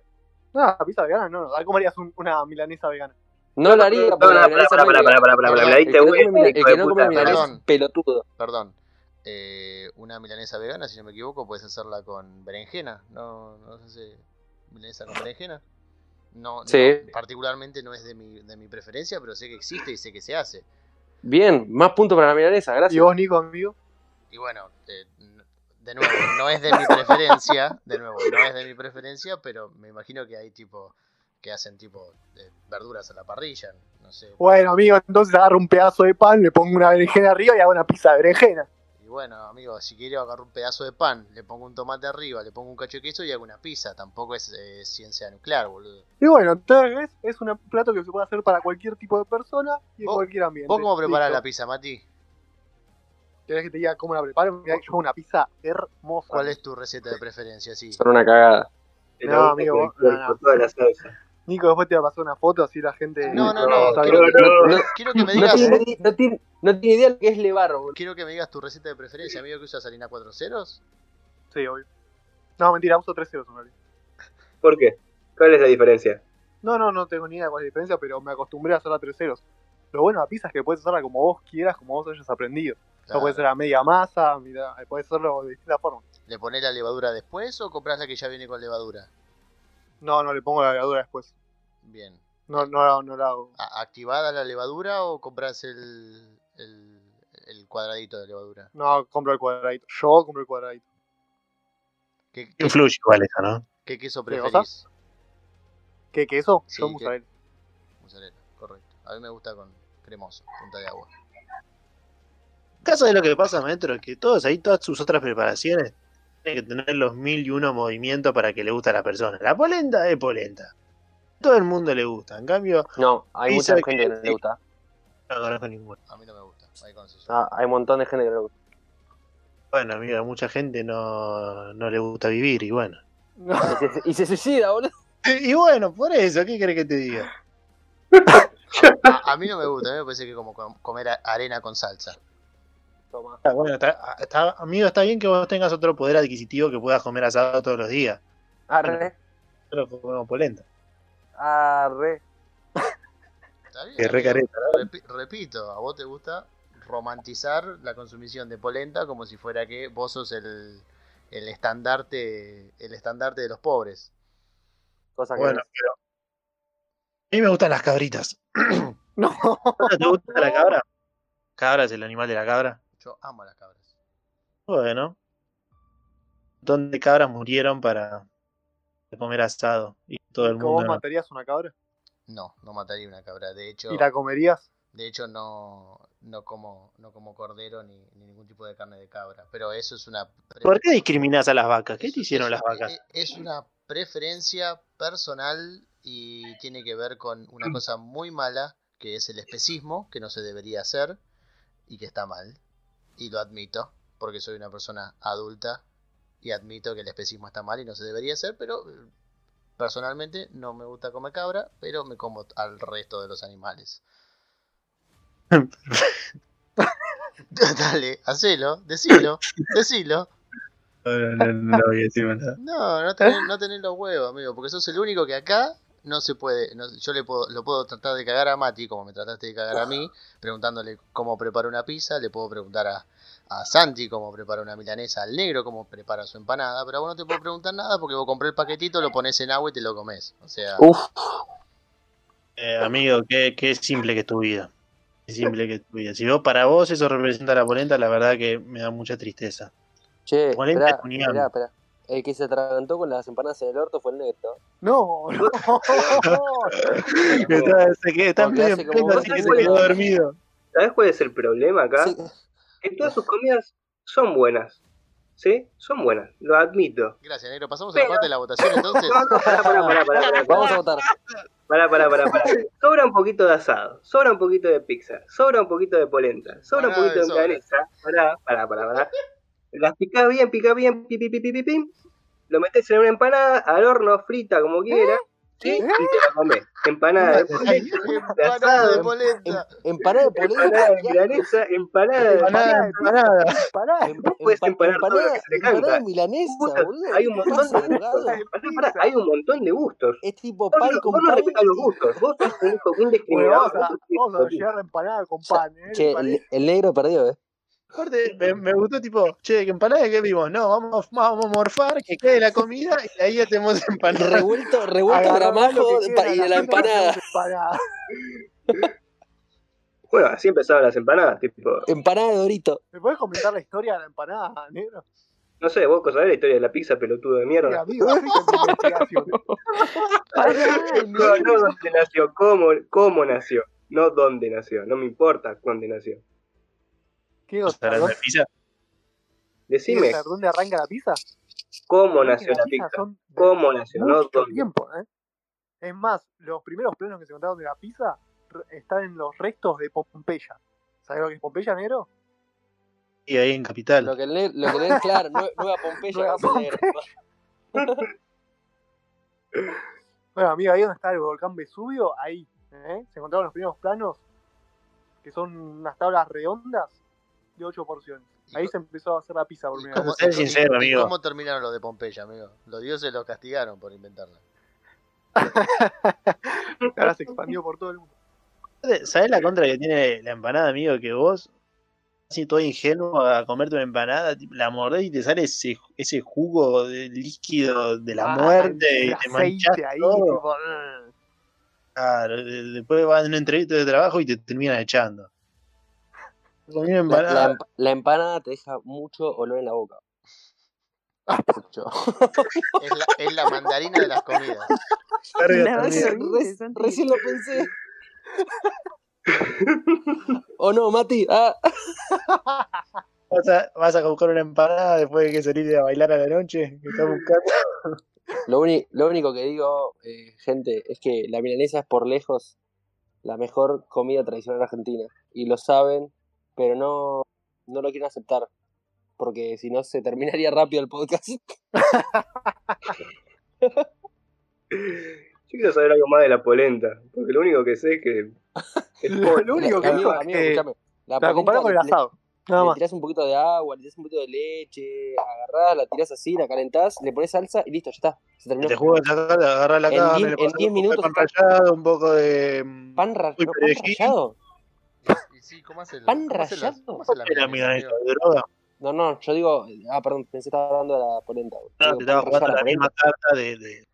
No, pizza vegana no, no. comerías un- una milanesa vegana. No lo haría No, para, para, para, vegana. para, para, para, Perdón, me la El que diste no come, milanesa es pelotudo. Perdón. Eh, una milanesa vegana, si no me equivoco, puedes hacerla con berenjena. No, no sé si milanesa con berenjena. No, particularmente no es de mi, de mi preferencia, pero sé que existe y sé que se hace. Bien, más puntos para la milanesa, Y gracias. vos, Nico, amigo. Y bueno, eh, de nuevo, no es de mi preferencia, de nuevo, no es de mi preferencia, pero me imagino que hay tipo que hacen tipo eh, verduras a la parrilla, no sé. Bueno, amigo, entonces agarro un pedazo de pan, le pongo una berenjena arriba y hago una pizza de berenjena. Y bueno, amigo, si quiero agarrar un pedazo de pan, le pongo un tomate arriba, le pongo un cacho de queso y hago una pizza. Tampoco es eh, ciencia nuclear, boludo. Y bueno, entonces es un plato que se puede hacer para cualquier tipo de persona y en ¿Vos- cualquier ambiente. ¿Vos cómo preparás Listo. la pizza, Mati? ¿Querés que te diga cómo la preparo? Yo hago una pizza hermosa. ¿Cuál es tu receta de preferencia? Sí. Son una cagada. No, amigo, con- vos- no, no. toda la salsa. Nico, después te va a pasar una foto así la gente. No, no, No, Quiero, bien. no, No, quiero que me no digas. tiene, no, tiene, no tiene idea lo que es levar, boludo. Quiero que me digas tu receta de preferencia, amigo, que usas harina 4 ceros. Sí, obvio. No, mentira, uso tres ceros en realidad. ¿Por qué? ¿Cuál es la diferencia? No, no, no tengo ni idea de cuál es la diferencia, pero me acostumbré a hacerla a tres ceros. Lo bueno de la pizza es que puedes hacerla como vos quieras, como vos hayas aprendido. No Claro. puede ser a media masa, mira, puedes hacerlo de distintas formas. ¿Le pones la levadura después o compras la que ya viene con levadura? No, no le pongo la levadura después. Bien. No, no, no la hago. ¿A- ¿Activada la levadura o compras el, el, el cuadradito de levadura? No, compro el cuadradito. Yo compro el cuadradito. ¿Qué, qué, Influye igual eso, ¿no? qué queso preferís? ¿Qué queso? Sí, Yo mozzarella. Mozzarella, correcto. A mí me gusta con cremoso, punta de agua. caso de lo que pasa, maestro, es que todos ahí, todas sus otras preparaciones, tienen que tener los mil y uno movimientos para que le guste a la persona. La polenta es polenta. Todo el mundo le gusta. En cambio, No, hay mucha gente que- que no le gusta. no conozco ninguno. A mí no me gusta. Ahí. Ah, hay un montón de gente que no le gusta. Bueno, amigo, a mucha gente no, no le gusta vivir, y bueno. Y se, y se suicida, boludo. Y bueno, por eso, ¿qué querés que te diga? A, a mí no me gusta, a mí me parece que es como com- comer arena con salsa. Toma. Ah, bueno, está, está- amigo, está bien que vos tengas otro poder adquisitivo que puedas comer asado todos los días. Arre, Pero comemos polenta. Arre. ¿Está bien? Careta, Repi- repito, a vos te gusta romantizar la consumición de polenta como si fuera que vos sos el, el estandarte el estandarte de los pobres. Cosa que Bueno, no es. pero. A mí me gustan las cabritas. No. ¿Te gusta la cabra? Cabra es el animal de la cabra. Yo amo a las cabras. Bueno. Un montón de cabras murieron para comer asado. Y todo el ¿Cómo mundo. no. matarías una cabra? No, no mataría una cabra. De hecho, ¿Y la comerías? de hecho no, no como no como cordero ni, ni ningún tipo de carne de cabra. Pero eso es una ¿Por qué discriminás a las vacas? ¿Qué te hicieron las vacas? Es una preferencia personal y tiene que ver con una cosa muy mala que es el especismo, que no se debería hacer y que está mal. Y lo admito, porque soy una persona adulta y admito que el especismo está mal y no se debería hacer, pero eh, personalmente no me gusta comer cabra, pero me como al resto de los animales. Dale, hacelo, decilo, decilo. No, no, no, no voy a decir nada. No, no tenés, no tenés los huevos, amigo, porque sos el único que acá no se puede. no- yo le puedo, lo puedo tratar de cagar a Mati, como me trataste de cagar a mí, preguntándole cómo prepara una pizza. Le puedo preguntar a, a Santi cómo prepara una milanesa, al negro cómo prepara su empanada, pero a vos no te puedo preguntar nada porque vos compré el paquetito, lo pones en agua y te lo comes. O sea, Uf, Eh, amigo, qué, qué simple que es tu vida. Qué simple que es tu vida. Si vos para vos eso representa la polenta, la verdad que me da mucha tristeza. che, Polenta esperá, ñam. esperá, esperá. El que se atragantó con las empanadas en el orto fue el negro. No, no. Está, se quedó, está en así que se quedó dormido. ¿Sabes cuál es el problema acá? Sí. Que todas sus comidas son buenas. ¿Sí? Son buenas, lo admito. gracias, negro. Pasamos a la parte de la votación entonces. No, no, pará, pará, pará, pará, pará, Vamos a votar. pará, pará, pará, pará. Sobra un poquito de asado, sobra un poquito de pizza, sobra un poquito de polenta, sobra un poquito de milanesa. Pará, pará, pará, pará. Las picás bien, picás bien, pi, pi, pi, pi, pi, pim. Lo metés en una empanada, al horno, frita, como quieras. ¿Sí? Y te la comés. Empanada de polenta, de Empanada de polenta. Empanada de polenta. empanada de milanesa, empanada de Empanada, empanada. Pará. Em- Vos podés empa- empanar todo lo que empanada- se te empanada canta. de milanesa, Puta, boludo. hay un ¿Qué montón de pará, hay un montón de gustos. Es tipo pan no- con vos no pan. respetás los gustos. Vos sos un hijo discriminador. vamos a, a empanada con pan, ¿eh? Che, el negro perdió, eh. Aparte, me, me gustó tipo, che, que empanada de qué vimos. No, vamos, vamos a morfar, que quede la comida y ahí hacemos empanada. Revuelto, revuelto gramajo que y de la y empanada. Bueno, así empezaban las empanadas. Tipo, Empanada de Dorito. ¿Me puedes comentar la historia de la empanada, negro? no sé, vos sabés la historia de la pizza pelotudo de mierda. amigo. No, no dónde nació, cómo, cómo nació. No dónde nació. No me importa dónde nació. ¿Qué ¿Dónde, de pizza. Decime ¿Dónde arranca la pizza? cómo nació la pizza. ¿Cómo nació? No Mucho tiempo, ¿eh? Es más, los primeros planos que se encontraron de la pizza están en los restos de Pompeya. ¿Sabes lo que es Pompeya, negro? Y ahí en Capital. Lo que negro, lo que el negro, claro, nue- Nueva Pompeya. Nueva negro. Bueno, amigo, ahí donde está el volcán Vesubio, ahí, ¿eh? Se encontraron los primeros planos, que son unas tablas redondas de 8 porciones. Ahí se empezó a hacer la pizza por ¿Y primera cómo, vez. Sincero, y amigo. cómo terminaron los de Pompeya, amigo? Los dioses los castigaron por inventarla. Ahora se expandió por todo el mundo. ¿Sabés la contra que tiene la empanada, amigo? Que vos así todo ingenuo a comerte una empanada, la mordés y te sale ese, ese jugo de líquido de la Ah, muerte el y te manchás ahí, todo. tipo. Claro, de- después vas a una entrevista de trabajo y te terminan echando. Comí una La, empanada. la emp- la empanada te deja mucho olor en la boca. Mucho. Es la, es la mandarina de las comidas. Recién lo pensé. ¿O no, Mati? Ah. ¿Vas a, vas a buscar una empanada después de que salir a bailar a la noche? ¿Qué estás buscando? Lo, uni- lo único que digo, eh, gente, es que la milanesa es por lejos la mejor comida tradicional argentina. Y lo saben, pero no, no lo quieren aceptar. Porque si no, se terminaría rápido el podcast. Yo quiero saber algo más de la polenta, porque lo único que sé es que es Lo, único que amigo, es amigo, que. La, la comparás con el asado. Nada le más. tirás un poquito de agua, le tirás un poquito de leche, agarrás, la tirás así, la calentás, le pones salsa y listo, ya está. Se terminó. Te agarrar la En carne, en pasas diez un poco de minutos pan rallado, un poco de. mm, ¿Pan, ra- no, pan rallado? Y sí, ¿cómo hace el, ¿Pan cómo hace la- rallado? cómo hace la ¿Qué era milanesa, milanesa? amigo? ¿De droga? No, no, yo digo. Ah, perdón, pensé que estaba hablando de la polenta. No, Digo, te estaba jugando rallado, la la misma carta de. de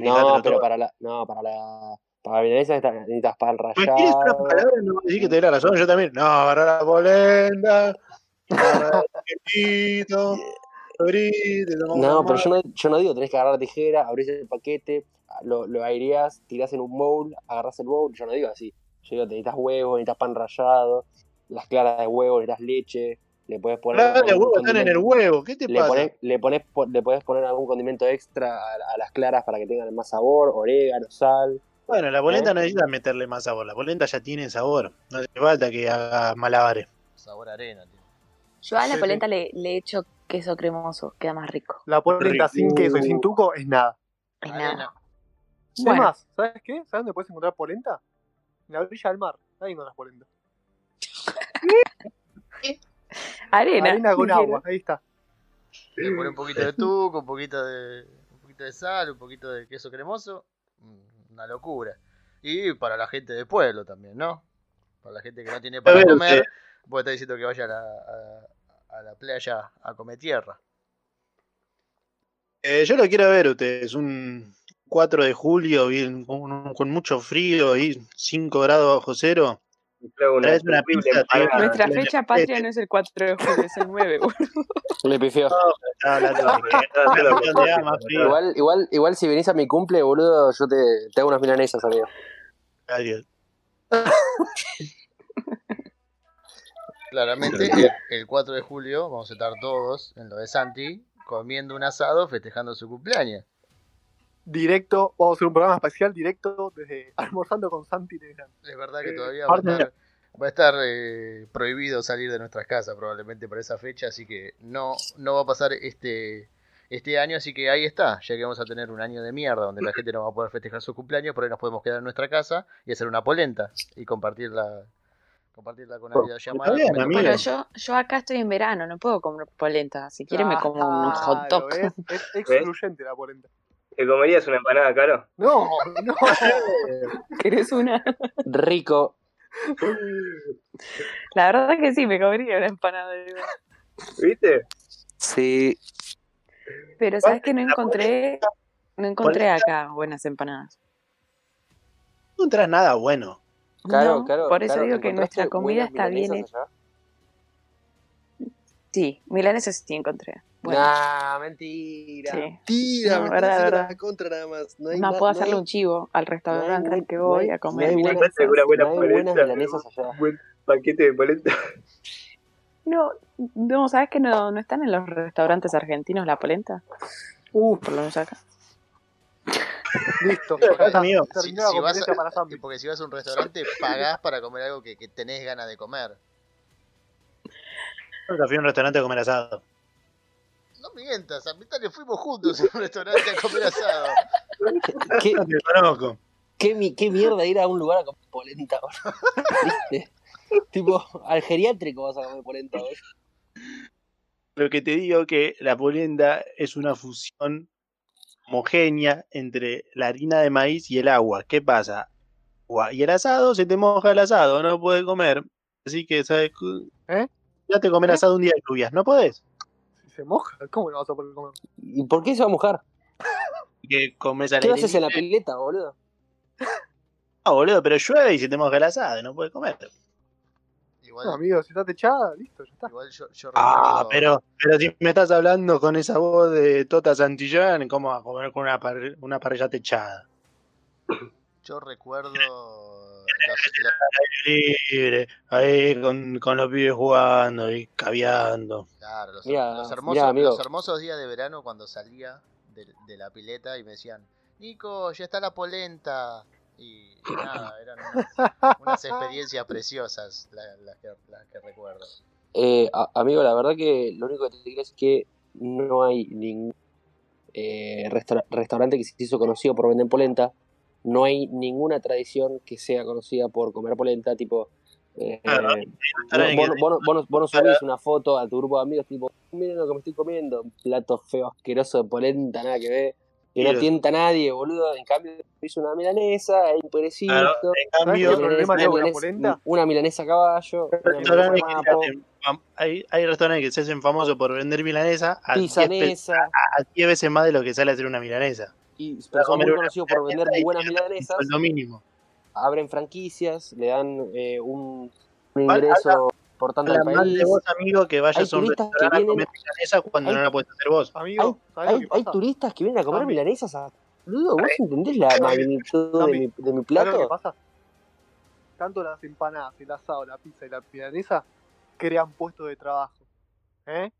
No, pero para la. No, para la. Para la milanesa necesitas, necesitas pan ¿Me quieres una rallado. palabra? No decís que te dé la razón, yo también. No, agarrar la polenta, el No, pero yo no, yo no digo, tenés que agarrar la tijera, abrís el paquete, lo, lo aireás, tirás en un bowl, agarrás el bowl, yo no digo así. Yo digo, necesitas huevo, necesitas pan rallado, las claras de huevo, necesitas leche, le puedes poner. Claro, algún huevos están en el huevo, ¿qué te Le pasa? le, pones, po- le podés poner algún condimento extra a, a las claras para que tengan más sabor, orégano, sal. Bueno, la polenta ¿Eh? no necesita meterle más sabor, la polenta ya tiene sabor, no hace falta que haga malabares. Sabor a arena, tío. Yo a la Sí, sí. polenta le, le echo queso cremoso, queda más rico. La polenta sin queso y sin tuco es nada. Es Arena. nada. Es Bueno, más, ¿sabes qué? ¿Sabes dónde puedes encontrar polenta? En la orilla del mar. Ahí encuentras polenta. arena. Arena con agua, ahí está. Le pone un poquito de tuco, un poquito de, un poquito de sal, un poquito de queso cremoso. Mm, Una locura. Y para la gente de pueblo también, ¿no? Para la gente que no tiene para comer, usted. vos estás diciendo que vaya a la, a, a la playa a comer tierra. Eh, yo lo quiero ver ustedes, un 4 de julio, bien, con, con mucho frío, y 5 grados bajo cero. Una una pizza. Nuestra fecha patria no es el 4 de julio, es el 9. boludo. Le pifió. Igual, igual, igual si venís a mi cumple, boludo, yo te, te hago unas milanesas, amigo. Adiós. Claramente, el, el 4 de julio vamos a estar todos en lo de Santi comiendo un asado festejando su cumpleaños. Directo, vamos a hacer un programa especial directo desde Almorzando con Santi Negrán. Es verdad que Eh, todavía va a estar, va a estar, eh, prohibido salir de nuestras casas probablemente por esa fecha, así que no, no va a pasar este, este año, así que ahí está, ya que vamos a tener un año de mierda donde la gente no va a poder festejar su cumpleaños, por ahí nos podemos quedar en nuestra casa y hacer una polenta y compartirla, compartirla con comiendo amigo. Pero polenta. yo, yo acá estoy en verano, no puedo comer polenta. Si quiere me como un hot dog. Es, es excluyente la polenta. ¿Te comerías una empanada, Caro? No, no. ¿Querés una? Rico. La verdad que sí, me comería una empanada. ¿Viste? Sí. Pero sabes que no encontré, no encontré acá buenas empanadas. No encontrás nada bueno. Claro, No, claro. por eso claro, digo que ¿encontraste nuestra comida está bien hecha. Sí, milanesas sí encontré. Bueno, Nah, mentira. sí. Mentira, No, me verdad, verdad. la contra nada más. No hay Más na- puedo no hacerle hay- un chivo al restaurante no hay al que no voy hay- a no comer hay buenas-. Alguna buena no hay buenas polenta, milanesas allá. Un buen paquete de polenta. No, no, ¿sabes que no, no están en los restaurantes argentinos la polenta? Uh, Por lo menos acá. listo. Si, terminó la si vas a, para porque si vas a un restaurante, pagás para comer algo que, que tenés ganas de comer. Yo fui a un restaurante a comer asado. No mientas, a mitad le fuimos juntos a un restaurante a comer asado. ¿Qué, No te conozco. qué, mi- qué mierda ir a un lugar a comer polenta. ¿Viste? tipo, al geriátrico vas a comer polenta, boludo. Lo que te digo que la polenta es una fusión homogénea entre la harina de maíz y el agua. ¿Qué pasa? Agua y el asado, se te moja el asado, no puedes comer. Así que, ¿sabes? cu- olvidaste comer ¿Eh? asado un día de lluvias, ¿no podés? Se moja, ¿cómo no vas a poder comer? ¿Y por qué se va a mojar? Que comes al ¿Qué aire haces en la libre. pileta, boludo? No, boludo, pero llueve y se te moja el asado, no puedes comer. Igual, No, amigo, si está techada, listo, ya está. igual yo, yo Ah, recuerdo- pero, pero si me estás hablando con esa voz de Tota Santillán, ¿cómo vas a comer con una, una parrilla techada? Yo recuerdo Libre, ahí con, con los pibes jugando y caviando. claro, los, Mirá, los hermosos, mirá, amigo. los hermosos días de verano cuando salía de, de la pileta y me decían, Nico, ya está la polenta. Y, y nada, eran unas, unas experiencias preciosas la- las, que, las que recuerdo. Eh, a- amigo, la verdad que lo único que te digo es que no hay ningún eh, restaura- restaurante que se hizo conocido por vender polenta. No hay ninguna tradición que sea conocida por comer polenta, tipo... eh, Claro, eh, vos, que- vos no- vos no- vos no subís una foto a tu grupo de amigos tipo, miren lo que me estoy comiendo, un plato feo, asqueroso de polenta, nada que ver, que no tienta a nadie, boludo. En cambio, hizo una milanesa, hay un perecito, Claro, en ¿Sabes cambio, una milanesa- polenta? una milanesa a caballo, una milanesa a mapo, hay, hay restaurantes que se hacen famosos por vender milanesa a 10, pe- pisanesa. a 10 veces más de lo que sale hacer una milanesa. Y pero son muy conocidos por vender buenas milanesas, Sueldo mínimo. abren franquicias, le dan eh, un, ingreso importante al Habla mal país. de vos, amigo, que vayas Hay a un restaurante a comer milanesa cuando hay- no la puedes hacer vos. Amigo, Hay, ¿sabes lo hay, turistas que vienen a comer milanesas a... ¿vos entendés la magnitud de mi, de mi ¿Sabes lo plato? pasa? Tanto las empanadas, el asado, la pizza y la milanesa crean puestos de trabajo. ¿Eh?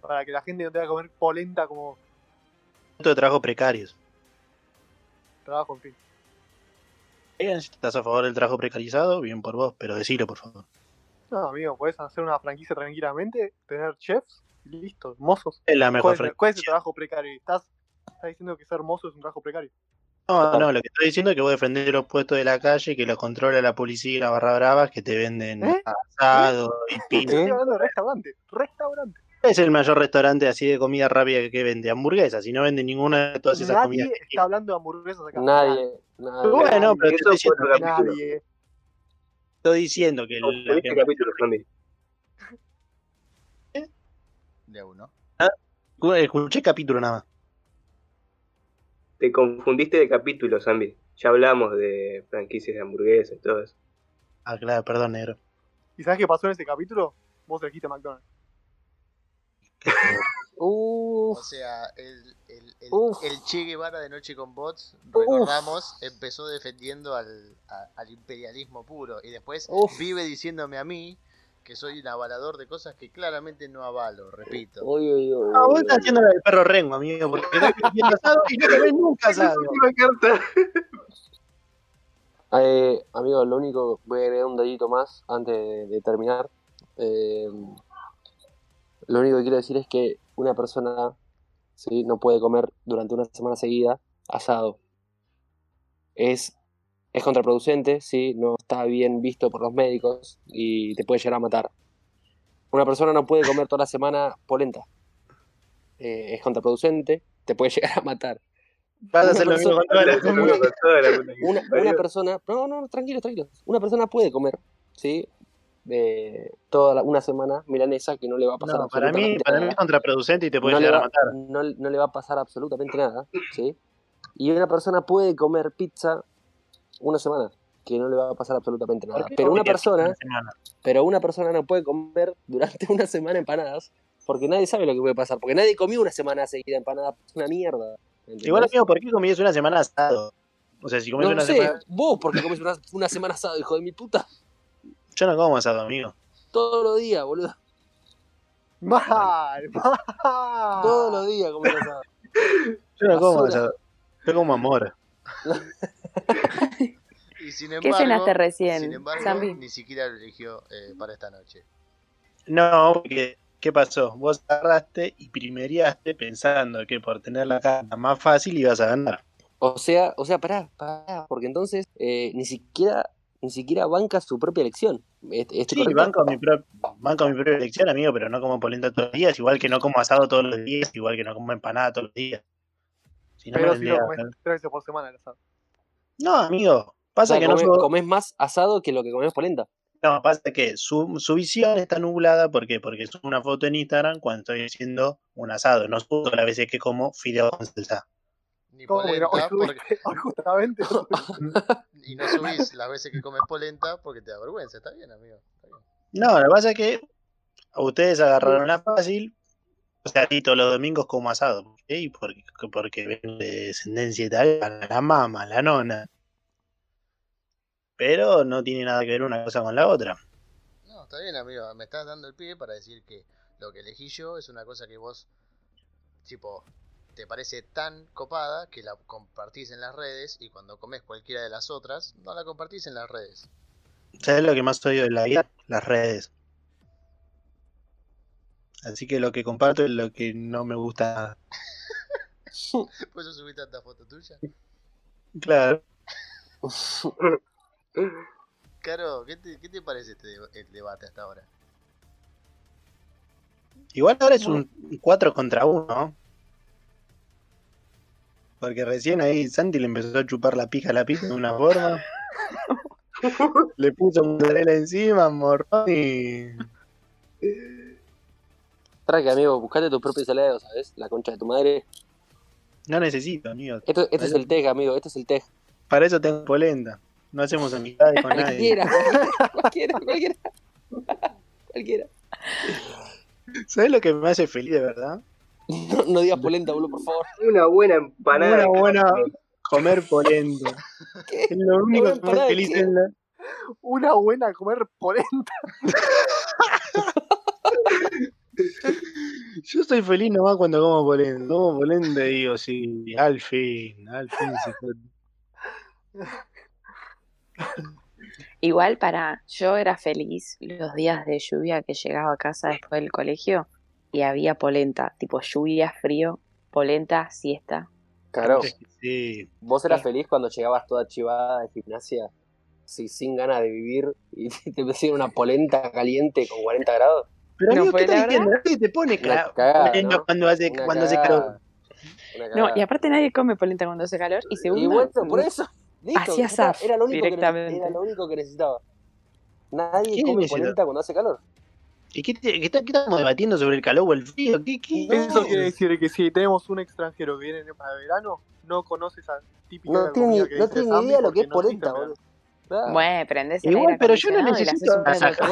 Para que la gente no tenga que comer polenta como Puestos de trabajo precarios. Trabajo, en fin. Bien, si estás a favor del trabajo precarizado, bien por vos, pero decilo, por favor. No, amigo, puedes hacer una franquicia tranquilamente, tener chefs listo, mozos. Es la mejor ¿Cuál cuál es el trabajo precario? ¿Estás, estás diciendo que ser mozo es un trabajo precario? No, no, lo que estoy diciendo es que vos defendés los puestos de la calle, que los controla la policía y la barra brava, que te venden ¿Eh? asado y pizza. Estoy hablando de restaurante, restaurante. Es el mayor restaurante así de comida rápida que vende hamburguesas. Si no vende ninguna de todas esas Nadie comidas. está hablando de hamburguesas acá. Nadie, nadie. Bueno, pero estoy diciendo. Nadie. estoy diciendo que No, este capítulo, Zambi. De a uno. escuché capítulo nada más. Te confundiste de capítulo, Zambi. Ya hablamos de franquicias de hamburguesas y todo eso. Ah, claro, perdón, negro. ¿Y sabes qué pasó en ese capítulo? Vos elegiste McDonald's. Uh, O sea, el, el, el, el Che Guevara de Noche con Bots, Uf. recordamos, empezó defendiendo al, a- al imperialismo puro y después Uf. vive diciéndome a mí que soy un avalador de cosas que claramente no avalo, repito. uy, uy, uy, Ah, vos estás haciendo la del perro rengo, amigo, porque estás comiendo asado y no comés nunca asado. Eh, amigo, lo único, voy a agregar un dedito más antes de, de terminar. Eh, lo único que quiero decir es que una persona ¿sí? no puede comer durante una semana seguida asado. Es, es contraproducente, ¿sí? no está bien visto por los médicos y te puede llegar a matar. Una persona no puede comer toda la semana polenta. Eh, es contraproducente, te puede llegar a matar. Vas a hacer lo mismo con toda la una, una persona, no, no, no, tranquilo, tranquilo. Una persona puede comer, ¿sí? De toda la- una semana milanesa que no le va a pasar No, para mí, absolutamente para mí nada. es contraproducente y te puede no, le llegar a va, matar. no, no le va a pasar absolutamente nada, ¿sí? Y una persona puede comer pizza una semana que no le va a pasar absolutamente nada. ¿Por qué Pero una persona, una pero una persona no puede comer durante una semana empanadas porque nadie sabe lo que puede pasar, porque nadie comió una semana seguida empanadas, es una mierda. ¿entendés? Igual, amigo, ¿por qué comías una semana asado? O sea, si comes no una sé, semana. vos porque comes una, una semana asado, hijo de mi puta, Yo no como asado, amigo. todos los días, boludo. Mal, mal. Todos los días comes asado. Yo no como asado. Yo como amor. Y sin ¿Qué embargo, cenaste recién, sin embargo Zambi? ni siquiera lo eligió eh, para esta noche. No, porque, ¿qué pasó? Vos agarraste y primeriaste pensando que por tener la carta más fácil ibas a ganar. O sea, o sea, pará, pará, porque entonces eh, ni siquiera ni siquiera banca su propia elección. Este, este Sí, banco mi, pro- banco mi propia elección, amigo, pero no como polenta todos los días, igual que no como asado todos los días, igual que no como empanada todos los días. Si no, Pero si lo comes tres veces por semana el asado. no amigo, O pasa sea, que no comes más asado que lo que comes polenta. No, pasa que su, su visión está nublada, ¿por qué? Porque subo una foto en Instagram cuando estoy haciendo un asado. No subo las veces que como fideo con salsa. Ni polenta, Hoy porque- subiste- justamente. y no subís las veces que comes polenta porque te da vergüenza. Está bien, amigo. Está bien. No, lo que pasa es que ustedes agarraron la fácil. O sea, y todos los domingos como asado. ¿Por qué? Y porque, porque ven de descendencia italiana, la mama, la nona. Pero no tiene nada que ver una cosa con la otra. No, está bien, amigo. Me estás dando el pie para decir que lo que elegí yo es una cosa que vos, tipo, te parece tan copada que la compartís en las redes y cuando comes cualquiera de las otras, no la compartís en las redes. ¿Sabes lo que más odio de la vida? Las redes. Así que lo que comparto es lo que no me gusta. Por eso subí tanta foto tuya. Claro. Caro, ¿qué te, qué te parece este el debate hasta ahora? Igual ahora es un 4 contra 1. Porque recién ahí Santi le empezó a chupar la pija a la pija de una forma. le puso mozzarella encima, morrón y. Traque, amigo, buscate tu propio salado, ¿sabes? La concha de tu madre. No necesito, amigo. Esto, este es el tej, amigo, este es el tej. Para eso tengo polenta. No hacemos amistades con nadie. Cualquiera, cualquiera, cualquiera. Cualquiera. ¿Sabes lo que me hace feliz de verdad? No, no digas polenta, boludo, por favor. Una buena empanada. Una buena-. Comer polenta. Es lo único que me feliz en la. Una buena comer polenta. Yo estoy feliz nomás cuando como polenta. Como polenta y digo, sí, al fin, al fin se fue. Igual para, yo era feliz los días de lluvia que llegaba a casa después del colegio y había polenta, tipo lluvia, frío, polenta, siesta. Claro, Sí. vos eras Sí. feliz cuando llegabas toda chivada de gimnasia, sí, sin ganas de vivir, y te pusieron una polenta caliente con 40 grados. Pero No, amigo, ¿qué pues, estás diciendo? Nadie te pone cagada, polenta ¿no? cuando hace, Una cuando hace calor. No, y aparte nadie come polenta cuando hace calor. Y segundo, Y bueno, por eso. Listo, Hacía era lo único que directamente. era lo único que necesitaba. Nadie ¿Qué come necesita? polenta cuando hace calor. ¿Y qué, te- qué qué estamos debatiendo sobre el calor o el frío? ¿Qué, qué? Eso quiere decir que si tenemos un extranjero que viene de verano, no conoce esa típica No tiene, que no tiene idea lo que es polenta, boludo. Bueno, prendés el Igual, pero yo no necesito agasajar.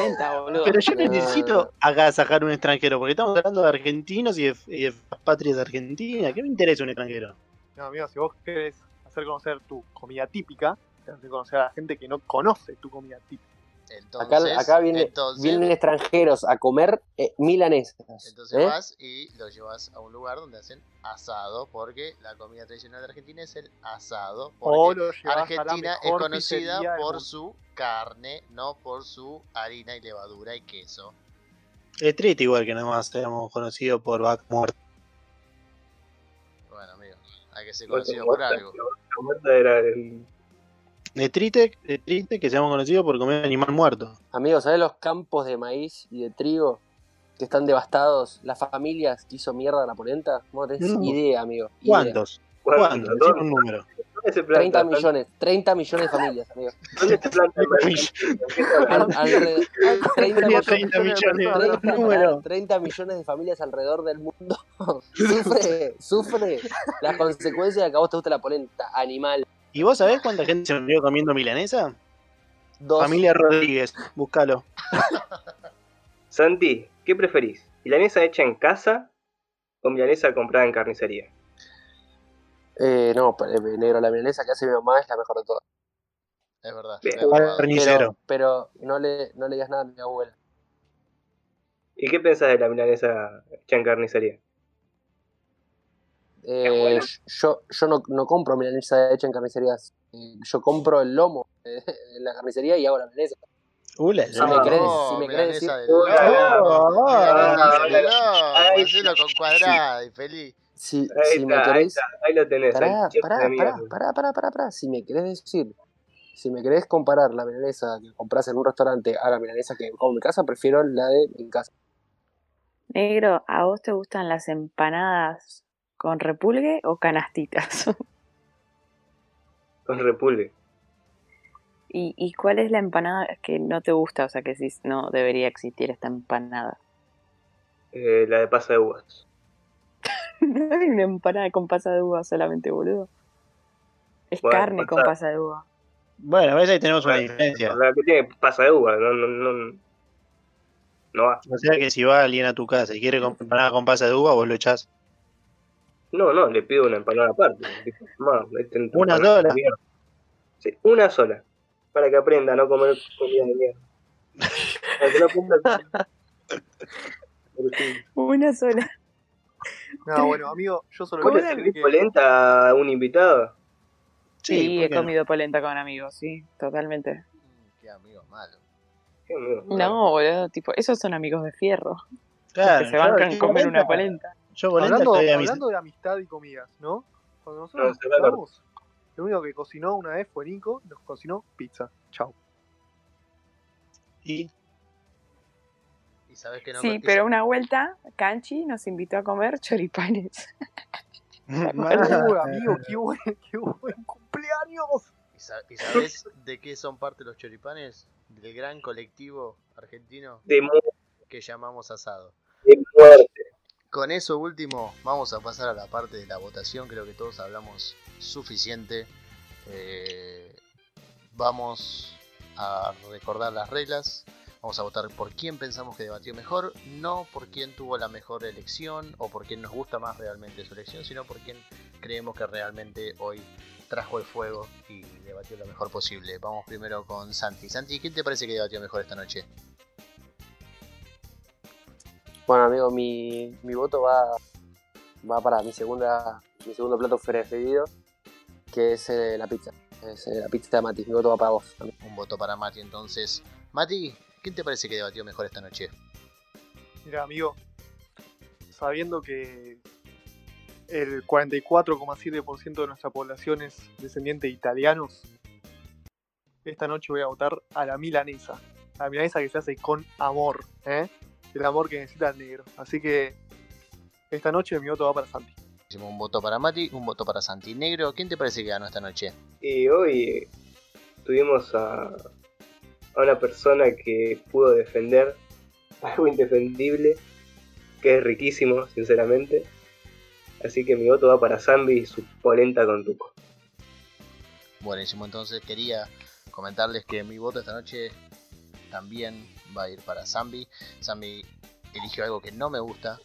Pero yo No, necesito agasajar un extranjero, porque estamos hablando de argentinos y de, y de patrias argentinas. ¿Qué me interesa un extranjero? No, amigo, si vos querés hacer conocer tu comida típica, tenés que conocer a la gente que no conoce tu comida típica. Acá, Entonces, acá viene, entonces, vienen extranjeros a comer eh, milanesas. entonces ¿eh? vas y lo llevas a un lugar donde hacen asado, porque la comida tradicional de Argentina es el asado. Porque Argentina es conocida por su carne, no por su harina y levadura y queso. Es triste igual que nada más seamos conocidos por vaca muerta. Bueno, amigo, hay que ser conocido por algo. La muerta era el- Es triste, es triste que seamos conocidos por comer animal muerto. Amigos, ¿sabés los campos de maíz y de trigo que están devastados? Las familias que hizo mierda la polenta. No tenés No. idea, amigo. idea. ¿Cuántos? ¿Cuántos? ¿Dónde, un número. dónde se planta? 30 millones, 30 millones de familias, amigo. ¿Dónde se planta el maíz? Al- alrededor- 30, Tenía millones- 30 millones de 30, número. 30 millones de familias alrededor del mundo sufre, sufre las consecuencias de que a vos te guste la polenta, animal. ¿Y vos sabés cuánta gente se murió comiendo milanesa? Dos. Familia Rodríguez, búscalo. Santi, ¿qué preferís? ¿Milanesa hecha en casa o milanesa comprada en carnicería? Eh, no, eh, negro, la milanesa que hace mi mamá es la mejor de todas. Es verdad. Bien. Pero, pero no, le, no le digas nada a mi abuela. ¿Y qué pensás de la milanesa hecha en carnicería? Eh, yo yo no, no compro milanesa hecha en carnicerías. Eh, yo compro el lomo eh, en la carnicería y hago la milanesa. Uh, la- Si me No, querés, No, si me decir, ay, hacelo con cuadrada y feliz. si, Ahí si me está, ahí querés, está, ahí lo tenés. pará, chef pará, pará, pará, pará, pará. Si me querés decir, si me querés comparar la milanesa que compras en un restaurante a la milanesa que como en mi casa, prefiero la de mi casa. Negro, ¿a vos te gustan las empanadas con repulgue o canastitas? Con repulgue. ¿Y, ¿Y cuál es la empanada que no te gusta? O sea, que sí, no debería existir esta empanada. Eh, la de pasa de uvas. no hay una empanada con pasa de uva solamente, boludo. Es Bueno, carne con pasa- de uva. Bueno, a veces ahí tenemos una diferencia. La que tiene pasa de uvas, no, no, no, no va. O sea que si va alguien a tu casa y quiere empanada con pasa de uva, vos lo echás. No, no, le pido una empanada aparte. "Ma, este Una sola. de mierda". Sí, una sola. Para que aprenda a no comer comida de mierda. Para que no aprenda. Pero sí. Una sola. No, bueno, amigo, yo solo ¿Cómo le que- polenta a un invitado? Sí, ¿por he no? comido polenta con amigos, sí, totalmente. Mm, Qué amigo malo. Qué amigo. No, boludo, tipo, esos son amigos de fierro. Claro, que se bancan yo- comer una polenta- polenta. Yo hablando, de amistad y comidas, ¿no? Cuando No, nosotros nos juntamos, lo único que cocinó una vez fue Nico, nos cocinó pizza. Chau. Y Y sabes que no Sí, pero una vuelta, Canchi nos invitó a comer choripanes. Amigo, qué buen, qué buen cumpleaños. ¿Y, sa- y sabes de qué son parte los choripanes? Del gran colectivo argentino De, que llamamos asado. de muerte. Con eso último, vamos a pasar a la parte de la votación. Creo que todos hablamos suficiente. Eh, vamos a recordar las reglas. Vamos a votar por quién pensamos que debatió mejor, no por quién tuvo la mejor elección o por quién nos gusta más realmente su elección, sino por quién creemos que realmente hoy trajo el fuego y debatió lo mejor posible. Vamos primero con Santi. Santi, ¿quién te parece que debatió mejor esta noche? Bueno, amigo, mi, mi voto va, va para mi segunda mi segundo plato preferido, que es eh, la pizza. Es eh, la pizza de Mati. Mi voto va para vos. amigo. Un voto para Mati entonces. Mati, ¿quién te parece que debatió mejor esta noche? Mira, amigo, sabiendo que el 44,7% de nuestra población es descendiente de italianos, esta noche voy a votar a la milanesa. La milanesa que se hace con amor, ¿eh? El amor que necesita el negro. Así que esta noche mi voto va para Santi. Hicimos un voto para Mati, un voto para Santi Negro. ¿Quién te parece que ganó esta noche? Y hoy tuvimos a, a una persona que pudo defender algo indefendible, que es riquísimo, sinceramente. Así que mi voto va para Zambi y su polenta con tuco. Buenísimo, entonces quería comentarles que mi voto esta noche también va a ir para Zambi. Zambi eligió algo que no me gusta,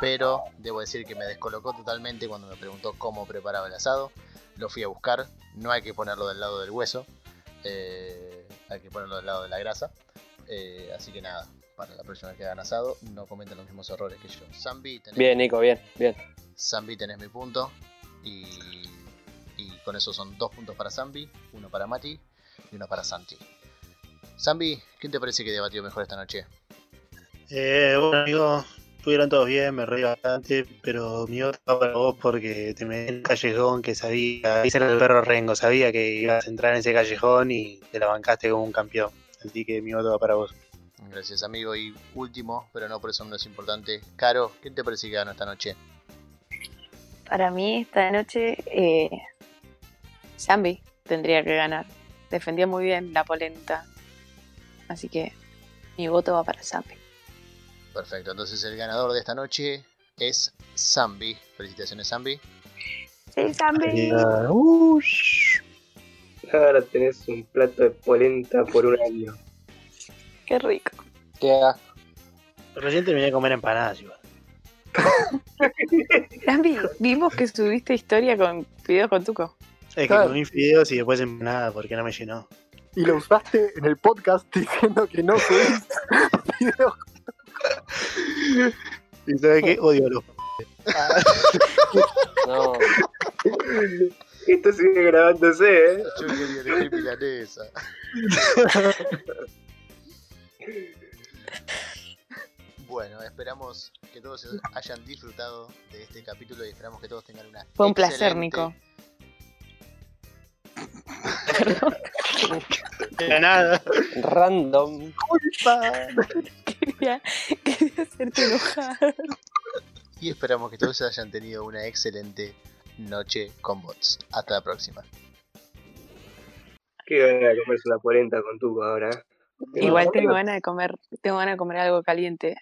pero debo decir que me descolocó totalmente cuando me preguntó cómo preparaba el asado. Lo fui a buscar, no hay que ponerlo del lado del hueso, eh, hay que ponerlo del lado de la grasa. Eh, así que nada, para la próxima vez que hagan asado, no cometen los mismos errores que yo. Zambi, tenés, Bien, Nico, bien, bien. Zambi tenés mi punto y, y con eso son dos puntos para Zambi, uno para Mati y uno para Santi. Zambi, ¿quién te parece que debatió mejor esta noche? Eh, bueno, amigo, estuvieron todos bien, me reí bastante, pero mi voto va para vos porque te metí en un callejón que sabía, ese era el perro Rengo, sabía que ibas a entrar en ese callejón y te la bancaste como un campeón. Así que mi voto va para vos. Gracias amigo y último, pero no por eso menos importante, Caro, ¿quién te parece que ganó esta noche? Para mí, esta noche, eh, Zambi tendría que ganar. Defendió muy bien la polenta. Así que mi voto va para Zambi. Perfecto, entonces el ganador de esta noche es Zambi. Felicitaciones Zambi. Sí, Zambi. Ah. Ahora tenés un plato de polenta por un año. Qué rico. Qué asco. Recién terminé de comer empanadas igual. Zambi, vimos que subiste historia con videos con Tuco. Es que Claro. comí fideos y después empanada porque no me llenó. Y lo usaste en el podcast diciendo que no subís videos. ¿Y sabes qué? Odio los No, Esto sigue grabándose, ¿eh? Yo quería elegir milanesa. Bueno, esperamos que todos hayan disfrutado de este capítulo y esperamos que todos tengan una Fue un placer, Nico. De nada. random. Quería, quería hacerte enojar. Y esperamos que todos hayan tenido una excelente noche con bots. Hasta la próxima. Qué ganas de comerse una polenta con tuco ahora. ¿eh? Igual tengo ganas de comer, tengo ganas de comer algo caliente.